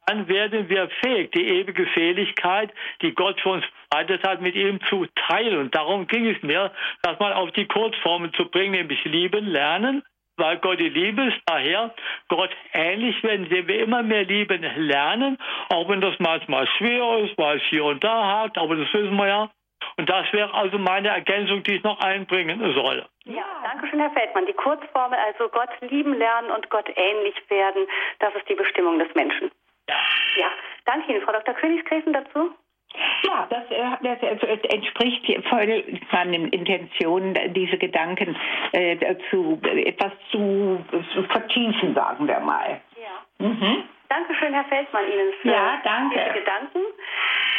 dann werden wir fähig, die ewige Seligkeit, die Gott für uns bereitet hat, mit ihm zu teilen. Und darum ging es mir, das mal auf die Kurzformen zu bringen, nämlich lieben, lernen, weil Gott die Liebe ist. Daher Gott ähnlich werden, indem wir immer mehr lieben lernen, auch wenn das manchmal schwer ist, weil es hier und da hakt, aber das wissen wir ja. Und das wäre also meine Ergänzung, die ich noch einbringen soll. Ja, danke schön, Herr Feldmann. Die Kurzformel, also Gott lieben lernen und Gott ähnlich werden, das ist die Bestimmung des Menschen. Ja. Ja, danke Ihnen. Frau Dr. Königsgräfen dazu? Ja, das, äh, das, äh, entspricht voll meinen Intentionen, diese Gedanken äh, zu etwas zu, zu, vertiefen, sagen wir mal. Ja. Mhm. Dankeschön, Herr Feldmann, Ihnen für ja, danke. diese Gedanken.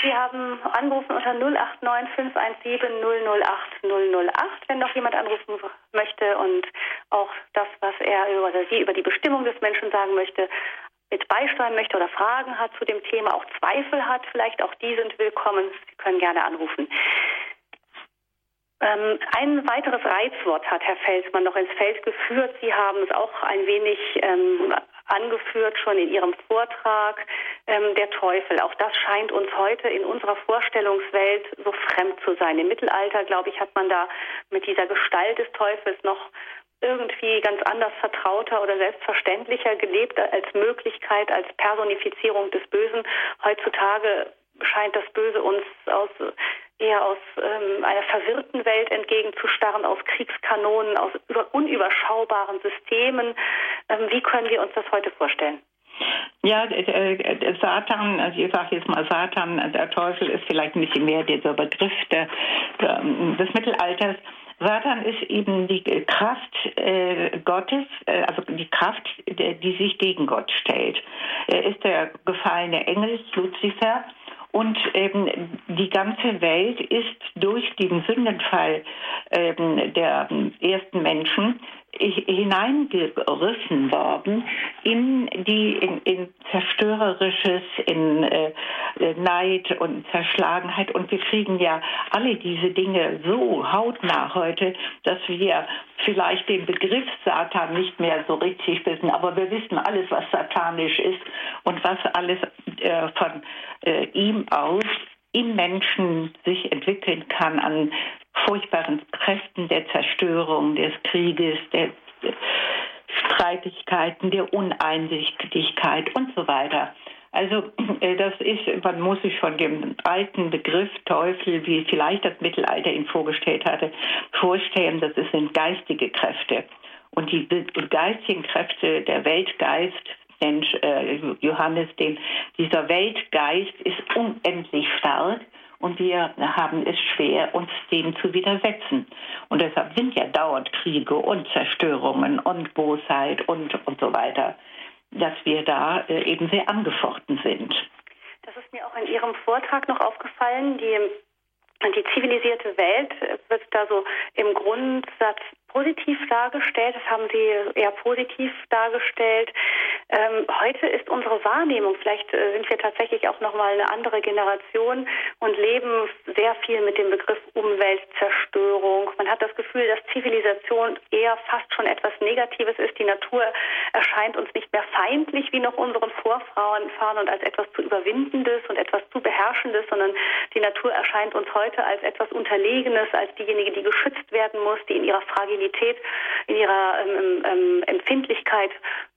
Sie haben angerufen unter 089 517 008 008, wenn noch jemand anrufen möchte und auch das, was er oder sie über die Bestimmung des Menschen sagen möchte, mit beisteuern möchte oder Fragen hat zu dem Thema, auch Zweifel hat, vielleicht auch die sind willkommen. Sie können gerne anrufen. Ähm, ein weiteres Reizwort hat Herr Felsmann noch ins Feld geführt. Sie haben es auch ein wenig ähm, angeführt schon in Ihrem Vortrag, ähm, der Teufel. Auch das scheint uns heute in unserer Vorstellungswelt so fremd zu sein. Im Mittelalter, glaube ich, hat man da mit dieser Gestalt des Teufels noch irgendwie ganz anders vertrauter oder selbstverständlicher gelebt als Möglichkeit, als Personifizierung des Bösen. Heutzutage scheint das Böse uns aus eher aus ähm, einer verwirrten Welt entgegenzustarren, aus Kriegskanonen, aus unüberschaubaren Systemen. Ähm, wie können wir uns das heute vorstellen? Ja, äh, äh, Satan, also ich sage jetzt mal Satan, der Teufel ist vielleicht ein bisschen mehr dieser Begriff der, der, des Mittelalters. Satan ist eben die Kraft Gottes, äh, also die Kraft, die sich gegen Gott stellt. Er ist der gefallene Engel Luzifer Und ähm, die ganze Welt ist durch den Sündenfall ähm, der ersten Menschen hineingerissen worden in die in, in zerstörerisches, in äh, Neid und Zerschlagenheit. Und wir kriegen ja alle diese Dinge so hautnah heute, dass wir vielleicht den Begriff Satan nicht mehr so richtig wissen, aber wir wissen alles, was satanisch ist und was alles äh, von äh, ihm aus im Menschen sich entwickeln kann an furchtbaren Kräften der Zerstörung, des Krieges, der Streitigkeiten, der Uneinsichtigkeit und so weiter. Also äh, das ist, man muss sich von dem alten Begriff Teufel, wie vielleicht das Mittelalter ihn vorgestellt hatte, vorstellen, das sind geistige Kräfte. Und die geistigen Kräfte, der Weltgeist, Mensch, äh, Johannes, den, dieser Weltgeist ist unendlich stark und wir haben es schwer, uns dem zu widersetzen. Und deshalb sind ja dauernd Kriege und Zerstörungen und Bosheit und, und so weiter, dass wir da äh, eben sehr angefochten sind. Das ist mir auch in Ihrem Vortrag noch aufgefallen. Die die zivilisierte Welt wird da so im Grundsatz positiv dargestellt, das haben Sie eher positiv dargestellt. Ähm, heute ist unsere Wahrnehmung, vielleicht äh, sind wir tatsächlich auch nochmal eine andere Generation und leben sehr viel mit dem Begriff Umweltzerstörung. Man hat das Gefühl, dass Zivilisation eher fast schon etwas Negatives ist. Die Natur erscheint uns nicht mehr feindlich wie noch unseren Vorfahren und als etwas zu Überwindendes und etwas zu Beherrschendes, sondern die Natur erscheint uns heute als etwas Unterlegenes, als diejenige, die geschützt werden muss, die in ihrer Fragilität Sensibilität, in ihrer ähm, ähm, Empfindlichkeit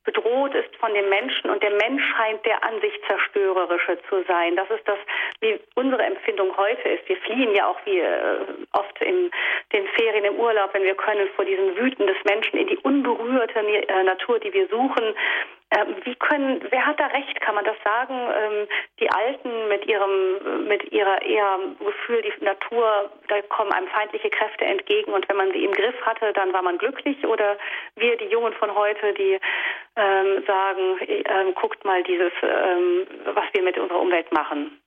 bedroht ist von dem Menschen und der Mensch scheint der an sich zerstörerische zu sein. Das ist das, wie unsere Empfindung heute ist. Wir fliehen ja auch wie äh, oft in den Ferien im Urlaub, wenn wir können, vor diesem Wüten des Menschen in die unberührte äh, Natur, die wir suchen. Ähm, wie können, wer hat da recht? Kann man das sagen? Ähm, die Alten mit ihrem, mit ihrer eher Gefühl, die Natur, da kommen einem feindliche Kräfte entgegen und wenn man sie im Griff hatte, dann war man glücklich? Oder wir, die Jungen von heute, die ähm, sagen, äh, guckt mal dieses, ähm, was wir mit unserer Umwelt machen?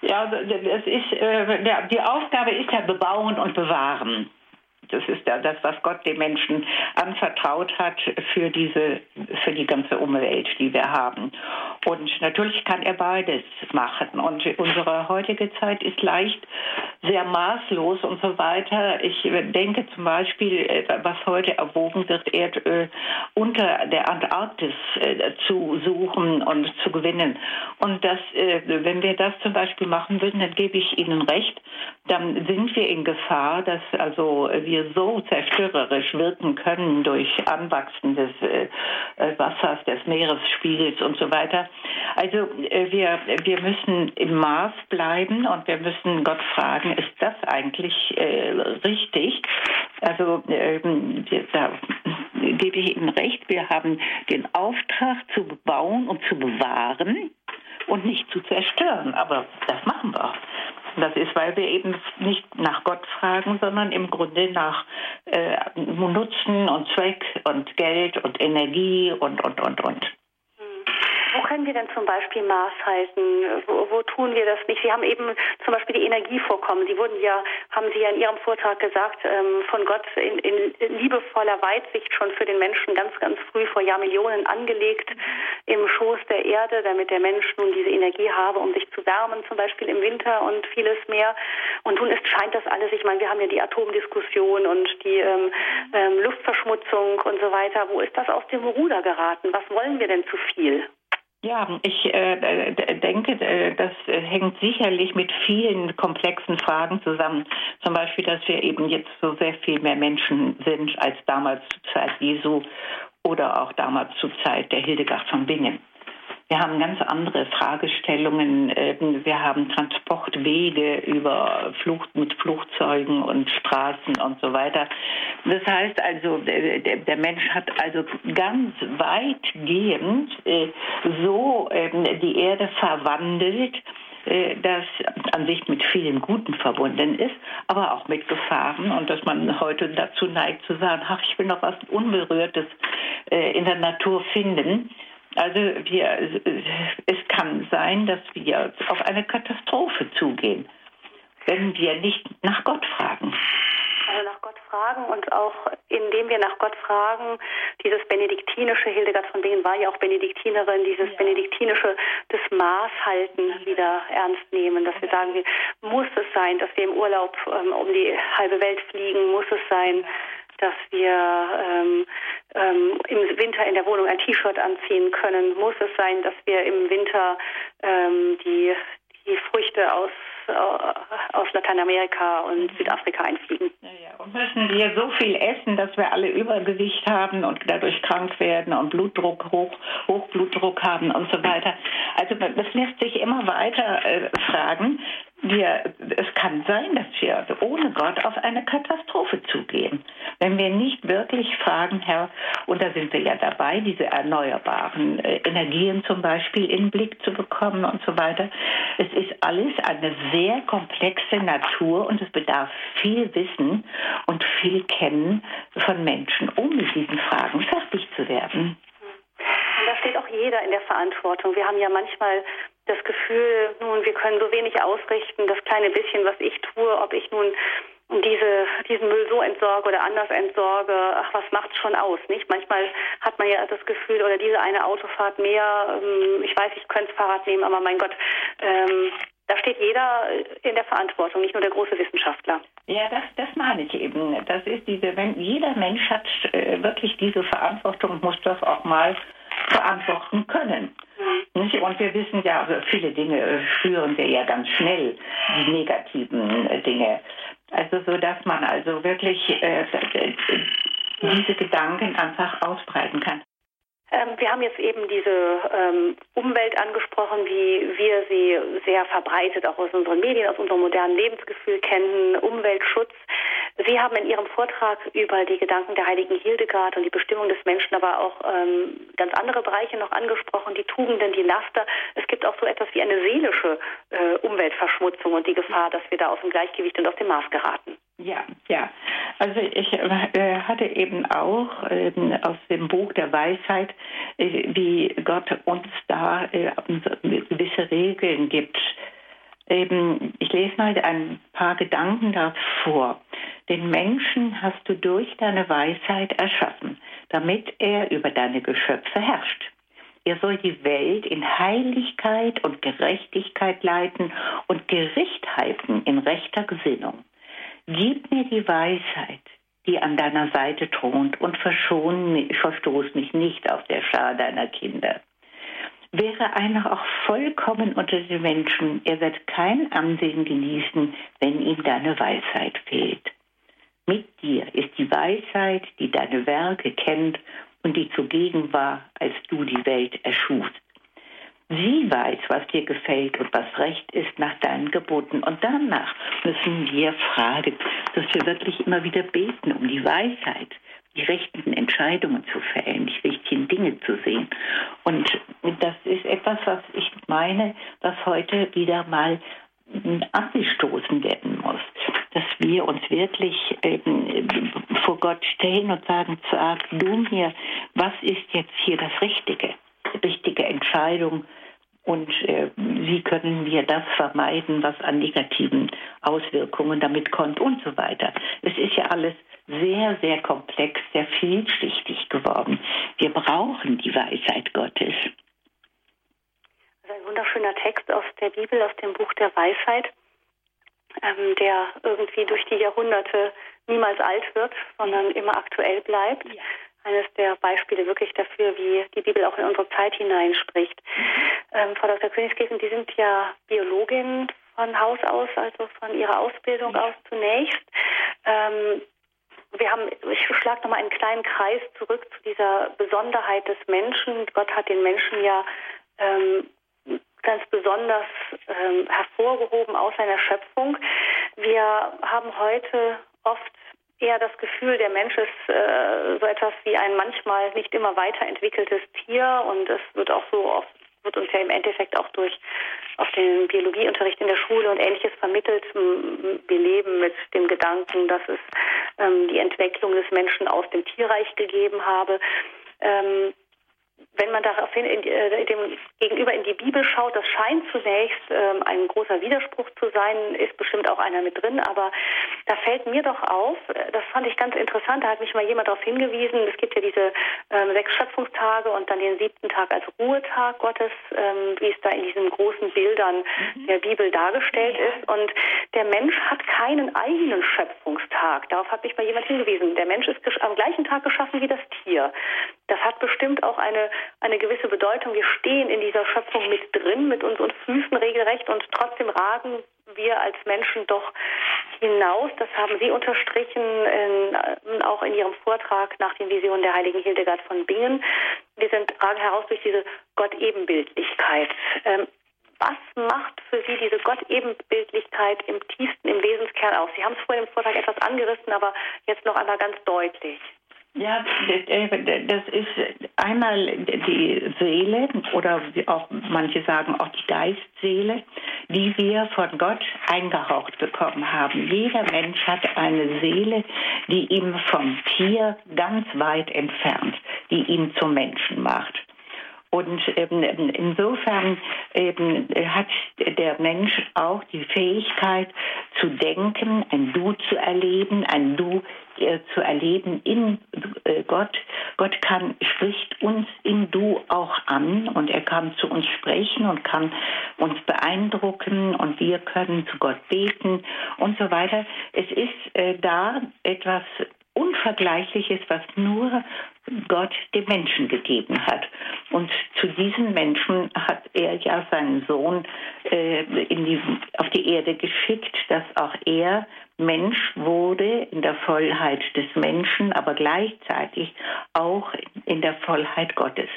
Ja, das ist, äh, die Aufgabe ist ja bebauen und bewahren. Das ist ja das, was Gott dem Menschen anvertraut hat für diese, für die ganze Umwelt, die wir haben. Und natürlich kann er beides machen. Und unsere heutige Zeit ist leicht sehr maßlos und so weiter. Ich denke zum Beispiel, äh, was heute erwogen wird, Erdöl unter der Antarktis äh, zu suchen und zu gewinnen. Und das, äh, wenn wir das zum Beispiel machen würden, dann gebe ich Ihnen recht, dann sind wir in Gefahr, dass also wir so zerstörerisch wirken können durch Anwachsen des Wassers, des Meeresspiegels und so weiter. Also wir, wir müssen im Maß bleiben und wir müssen Gott fragen, ist das eigentlich äh, richtig? Also ähm, da gebe ich Ihnen recht, wir haben den Auftrag zu bauen und zu bewahren und nicht zu zerstören. Aber das machen wir. Das ist, weil wir eben nicht nach Gott fragen, sondern im Grunde nach äh, Nutzen und Zweck und Geld und Energie und, und, und, und. Wo können wir denn zum Beispiel Maß halten? Wo, wo, tun wir das nicht? Sie haben eben zum Beispiel die Energievorkommen. Sie wurden ja, haben Sie ja in Ihrem Vortrag gesagt, ähm, von Gott in, in, liebevoller Weitsicht schon für den Menschen ganz, ganz früh vor Jahrmillionen angelegt im Schoß der Erde, damit der Mensch nun diese Energie habe, um sich zu wärmen, zum Beispiel im Winter und vieles mehr. Und nun ist, scheint das alles, ich meine, wir haben ja die Atomdiskussion und die ähm, ähm, Luftverschmutzung und so weiter. Wo ist das aus dem Ruder geraten? Was wollen wir denn zu viel? Ja, ich äh, denke, das hängt sicherlich mit vielen komplexen Fragen zusammen. Zum Beispiel, dass wir eben jetzt so sehr viel mehr Menschen sind als damals zur Zeit Jesu oder auch damals zur Zeit der Hildegard von Bingen. Wir haben ganz andere Fragestellungen. Ähm, wir haben Transportwege über Flucht mit Flugzeugen und Straßen und so weiter. Das heißt also, der Mensch hat also ganz weitgehend äh, so ähm, die Erde verwandelt, äh, das an sich mit vielen Guten verbunden ist, aber auch mit Gefahren und dass man heute dazu neigt zu sagen, ach, ich will noch was Unberührtes äh, in der Natur finden. Also wir, es kann sein, dass wir auf eine Katastrophe zugehen, wenn wir nicht nach Gott fragen. Also nach Gott fragen und auch indem wir nach Gott fragen, dieses benediktinische, Hildegard von Bingen war ja auch Benediktinerin, dieses ja. benediktinische, das Maß halten wieder ernst nehmen, dass wir sagen, muss es sein, dass wir im Urlaub ähm, um die halbe Welt fliegen, muss es sein, dass wir ähm, ähm, im Winter in der Wohnung ein T-Shirt anziehen können, muss es sein, dass wir im Winter ähm, die, die Früchte aus äh, aus Lateinamerika und mhm. Südafrika einfliegen. Ja, ja. Und müssen wir so viel essen, dass wir alle Übergewicht haben und dadurch krank werden und Blutdruck hoch, Hochblutdruck haben und so weiter. Also das lässt sich immer weiter äh, fragen wir, es kann sein, dass wir ohne Gott auf eine Katastrophe zugehen. Wenn wir nicht wirklich fragen, Herr, und da sind wir ja dabei, diese erneuerbaren äh, Energien zum Beispiel in den Blick zu bekommen und so weiter. Es ist alles eine sehr komplexe Natur und es bedarf viel Wissen und viel Kennen von Menschen, um mit diesen Fragen fertig zu werden. Und da steht auch jeder in der Verantwortung. Wir haben ja manchmal das Gefühl, nun, wir können so wenig ausrichten, das kleine bisschen, was ich tue, ob ich nun diese, diesen Müll so entsorge oder anders entsorge, ach, was macht's schon aus, nicht? Manchmal hat man ja das Gefühl, oder diese eine Autofahrt mehr, ähm, ich weiß, ich könnte das Fahrrad nehmen, aber mein Gott, ähm, da steht jeder in der Verantwortung, nicht nur der große Wissenschaftler. Ja, das, das meine ich eben. Das ist diese, wenn jeder Mensch hat äh, wirklich diese Verantwortung, muss das auch mal verantworten können. Mhm. Und wir wissen ja, also viele Dinge äh, spüren wir ja ganz schnell, die negativen äh, Dinge. Also so, dass man also wirklich äh, diese Gedanken einfach ausbreiten kann. Ähm, wir haben jetzt eben diese ähm, Umwelt angesprochen, wie wir sie sehr verbreitet auch aus unseren Medien, aus unserem modernen Lebensgefühl kennen, Umweltschutz. Sie haben in Ihrem Vortrag über die Gedanken der heiligen Hildegard und die Bestimmung des Menschen aber auch ähm, ganz andere Bereiche noch angesprochen, die Tugenden, die Laster. Es gibt auch so etwas wie eine seelische äh, Umweltverschmutzung und die Gefahr, dass wir da aus dem Gleichgewicht und aus dem Maß geraten. Ja, ja. Also ich äh, hatte eben auch äh, aus dem Buch der Weisheit, äh, wie Gott uns da äh, gewisse Regeln gibt. Eben, ich lese mal ein paar Gedanken davor. Den Menschen hast du durch deine Weisheit erschaffen, damit er über deine Geschöpfe herrscht. Er soll die Welt in Heiligkeit und Gerechtigkeit leiten und Gericht halten in rechter Gesinnung. Gib mir die Weisheit, die an deiner Seite thront, und verschon, verstoß mich nicht auf der Schar deiner Kinder. Wäre einer auch vollkommen unter den Menschen, er wird kein Ansehen genießen, wenn ihm deine Weisheit fehlt. Mit dir ist die Weisheit, die deine Werke kennt und die zugegen war, als du die Welt erschufst. Sie weiß, was dir gefällt und was recht ist nach deinen Geboten. Und danach müssen wir fragen, dass wir wirklich immer wieder beten um die Weisheit, die rechten Entscheidungen zu fällen, die richtigen Dinge zu sehen. Und das ist etwas, was ich meine, was heute wieder mal angestoßen werden muss, dass wir uns wirklich ähm, vor Gott stellen und sagen, sag du mir, was ist jetzt hier das Richtige? Richtige Entscheidung und äh, wie können wir das vermeiden, was an negativen Auswirkungen damit kommt und so weiter. Es ist ja alles sehr, sehr komplex, sehr vielschichtig geworden. Wir brauchen die Weisheit Gottes. Also ein wunderschöner Text aus der Bibel, aus dem Buch der Weisheit, ähm, der irgendwie durch die Jahrhunderte niemals alt wird, sondern immer aktuell bleibt. Ja eines der Beispiele wirklich dafür, wie die Bibel auch in unsere Zeit hineinspricht. Ähm, Frau Dr. Königskirchen, Sie sind ja Biologin von Haus aus, also von Ihrer Ausbildung aus zunächst. Ähm, wir haben, ich schlage nochmal einen kleinen Kreis zurück zu dieser Besonderheit des Menschen. Gott hat den Menschen ja ähm, ganz besonders ähm, hervorgehoben aus seiner Schöpfung. Wir haben heute oft eher das Gefühl, der Mensch ist äh, so etwas wie ein manchmal nicht immer weiterentwickeltes Tier und es wird auch so oft wird uns ja im Endeffekt auch durch auf den Biologieunterricht in der Schule und ähnliches vermittelt. Wir leben mit dem Gedanken, dass es ähm, die Entwicklung des Menschen aus dem Tierreich gegeben habe. Ähm, wenn man daraufhin in, äh, dem gegenüber in die Bibel schaut, das scheint zunächst ähm, ein großer Widerspruch zu sein, ist bestimmt auch einer mit drin, aber da fällt mir doch auf, äh, das fand ich ganz interessant, da hat mich mal jemand darauf hingewiesen, es gibt ja diese ähm, sechs Schöpfungstage und dann den siebten Tag als Ruhetag Gottes, ähm, wie es da in diesen großen Bildern mhm. der Bibel dargestellt ja. ist. Und der Mensch hat keinen eigenen Schöpfungstag. Darauf hat mich mal jemand hingewiesen. Der Mensch ist am gleichen Tag geschaffen wie das Tier. Das hat bestimmt auch eine, eine gewisse Bedeutung. Wir stehen in dieser Schöpfung mit drin, mit unseren Füßen regelrecht und trotzdem ragen wir als Menschen doch hinaus. Das haben Sie unterstrichen, in, auch in Ihrem Vortrag nach den Visionen der heiligen Hildegard von Bingen. Wir sind, ragen heraus durch diese Gott-Ebenbildlichkeit. Ähm, was macht für Sie diese Gott-Ebenbildlichkeit im tiefsten, im Wesenskern aus? Sie haben es vorhin im Vortrag etwas angerissen, aber jetzt noch einmal ganz deutlich. Ja, das ist einmal die Seele oder auch manche sagen auch die Geistseele, die wir von Gott eingehaucht bekommen haben. Jeder Mensch hat eine Seele, die ihm vom Tier ganz weit entfernt, die ihn zum Menschen macht. Und ähm, insofern ähm, hat der Mensch auch die Fähigkeit zu denken, ein Du zu erleben, ein Du äh, zu erleben in äh, Gott. Gott kann, spricht uns im Du auch an und er kann zu uns sprechen und kann uns beeindrucken und wir können zu Gott beten und so weiter. Es ist äh, da etwas Unvergleichliches, was nur Gott dem Menschen gegeben hat. Und zu diesen Menschen hat er ja seinen Sohn äh, die, auf die Erde geschickt, dass auch er Mensch wurde in der Vollheit des Menschen, aber gleichzeitig auch in der Vollheit Gottes.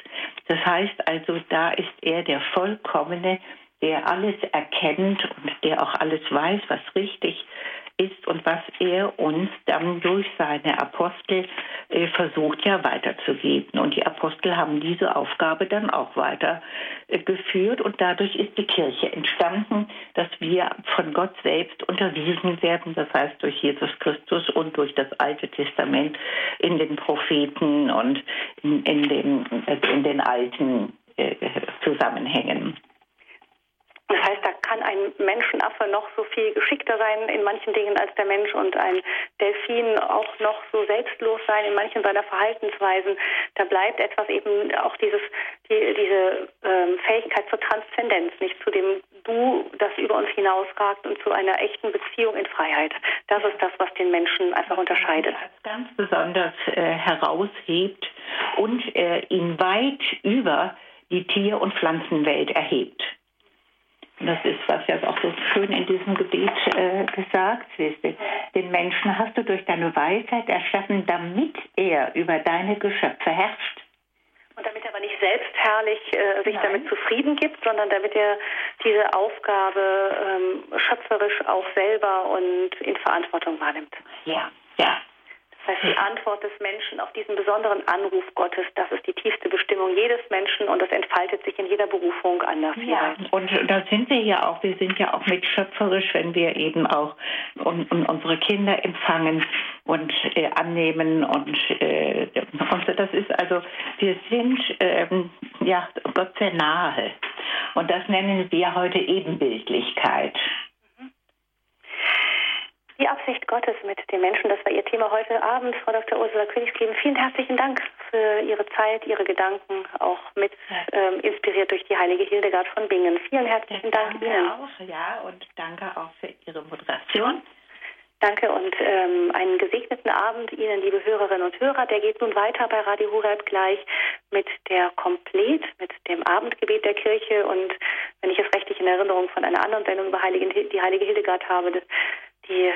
Das heißt also, da ist er der Vollkommene, der alles erkennt und der auch alles weiß, was richtig ist ist und was er uns dann durch seine Apostel äh, versucht ja weiterzugeben. Und die Apostel haben diese Aufgabe dann auch weitergeführt äh, und dadurch ist die Kirche entstanden, dass wir von Gott selbst unterwiesen werden, das heißt durch Jesus Christus und durch das Alte Testament in den Propheten und in, in, den, äh, in den alten äh, Zusammenhängen. Das heißt, da kann ein Menschenaffe noch so viel geschickter sein in manchen Dingen als der Mensch und ein Delfin auch noch so selbstlos sein in manchen seiner Verhaltensweisen. Da bleibt etwas eben auch dieses, die, diese ähm, Fähigkeit zur Transzendenz, nicht zu dem Du, das über uns hinausragt und zu einer echten Beziehung in Freiheit. Das ist das, was den Menschen einfach unterscheidet. Ganz besonders äh, heraushebt und äh, ihn weit über die Tier- und Pflanzenwelt erhebt. Das ist, was ja auch so schön in diesem Gebet äh, gesagt ist. Den Menschen hast du durch deine Weisheit erschaffen, damit er über deine Geschöpfe herrscht. Und damit er aber nicht selbstherrlich äh, sich Nein. damit zufrieden gibt, sondern damit er diese Aufgabe ähm, schöpferisch auch selber und in Verantwortung wahrnimmt. Ja, ja. Das heißt, die Antwort des Menschen auf diesen besonderen Anruf Gottes, das ist die tiefste Bestimmung jedes Menschen und das entfaltet sich in jeder Berufung anders. Ja, und da sind wir ja auch, wir sind ja auch mit schöpferisch, wenn wir eben auch un, un, unsere Kinder empfangen und äh, annehmen und, äh, und das ist also, wir sind ähm, ja Gott sehr nahe und das nennen wir heute Ebenbildlichkeit. Die Absicht Gottes mit den Menschen, das war Ihr Thema heute Abend, Frau Dr. Ursula Königsleben. Vielen herzlichen Dank für Ihre Zeit, Ihre Gedanken, auch mit ähm, inspiriert durch die heilige Hildegard von Bingen. Vielen herzlichen Dank danke Ihnen. Auch, ja, und danke auch für Ihre Moderation. Danke und ähm, einen gesegneten Abend Ihnen, liebe Hörerinnen und Hörer. Der geht nun weiter bei Radio Horeb gleich mit der Komplet, mit dem Abendgebet der Kirche und wenn ich es rechtlich in Erinnerung von einer anderen Sendung über Heiligen, die heilige Hildegard habe, das die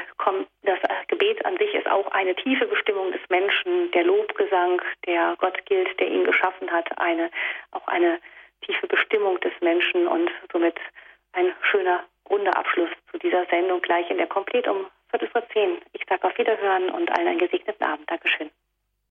das Gebet an sich ist auch eine tiefe Bestimmung des Menschen, der Lobgesang, der Gott gilt, der ihn geschaffen hat, eine, auch eine tiefe Bestimmung des Menschen und somit ein schöner, runder Abschluss zu dieser Sendung gleich in der Komplett um Viertel vor zehn. Ich sage auf Wiederhören und allen einen gesegneten Abend. Dankeschön.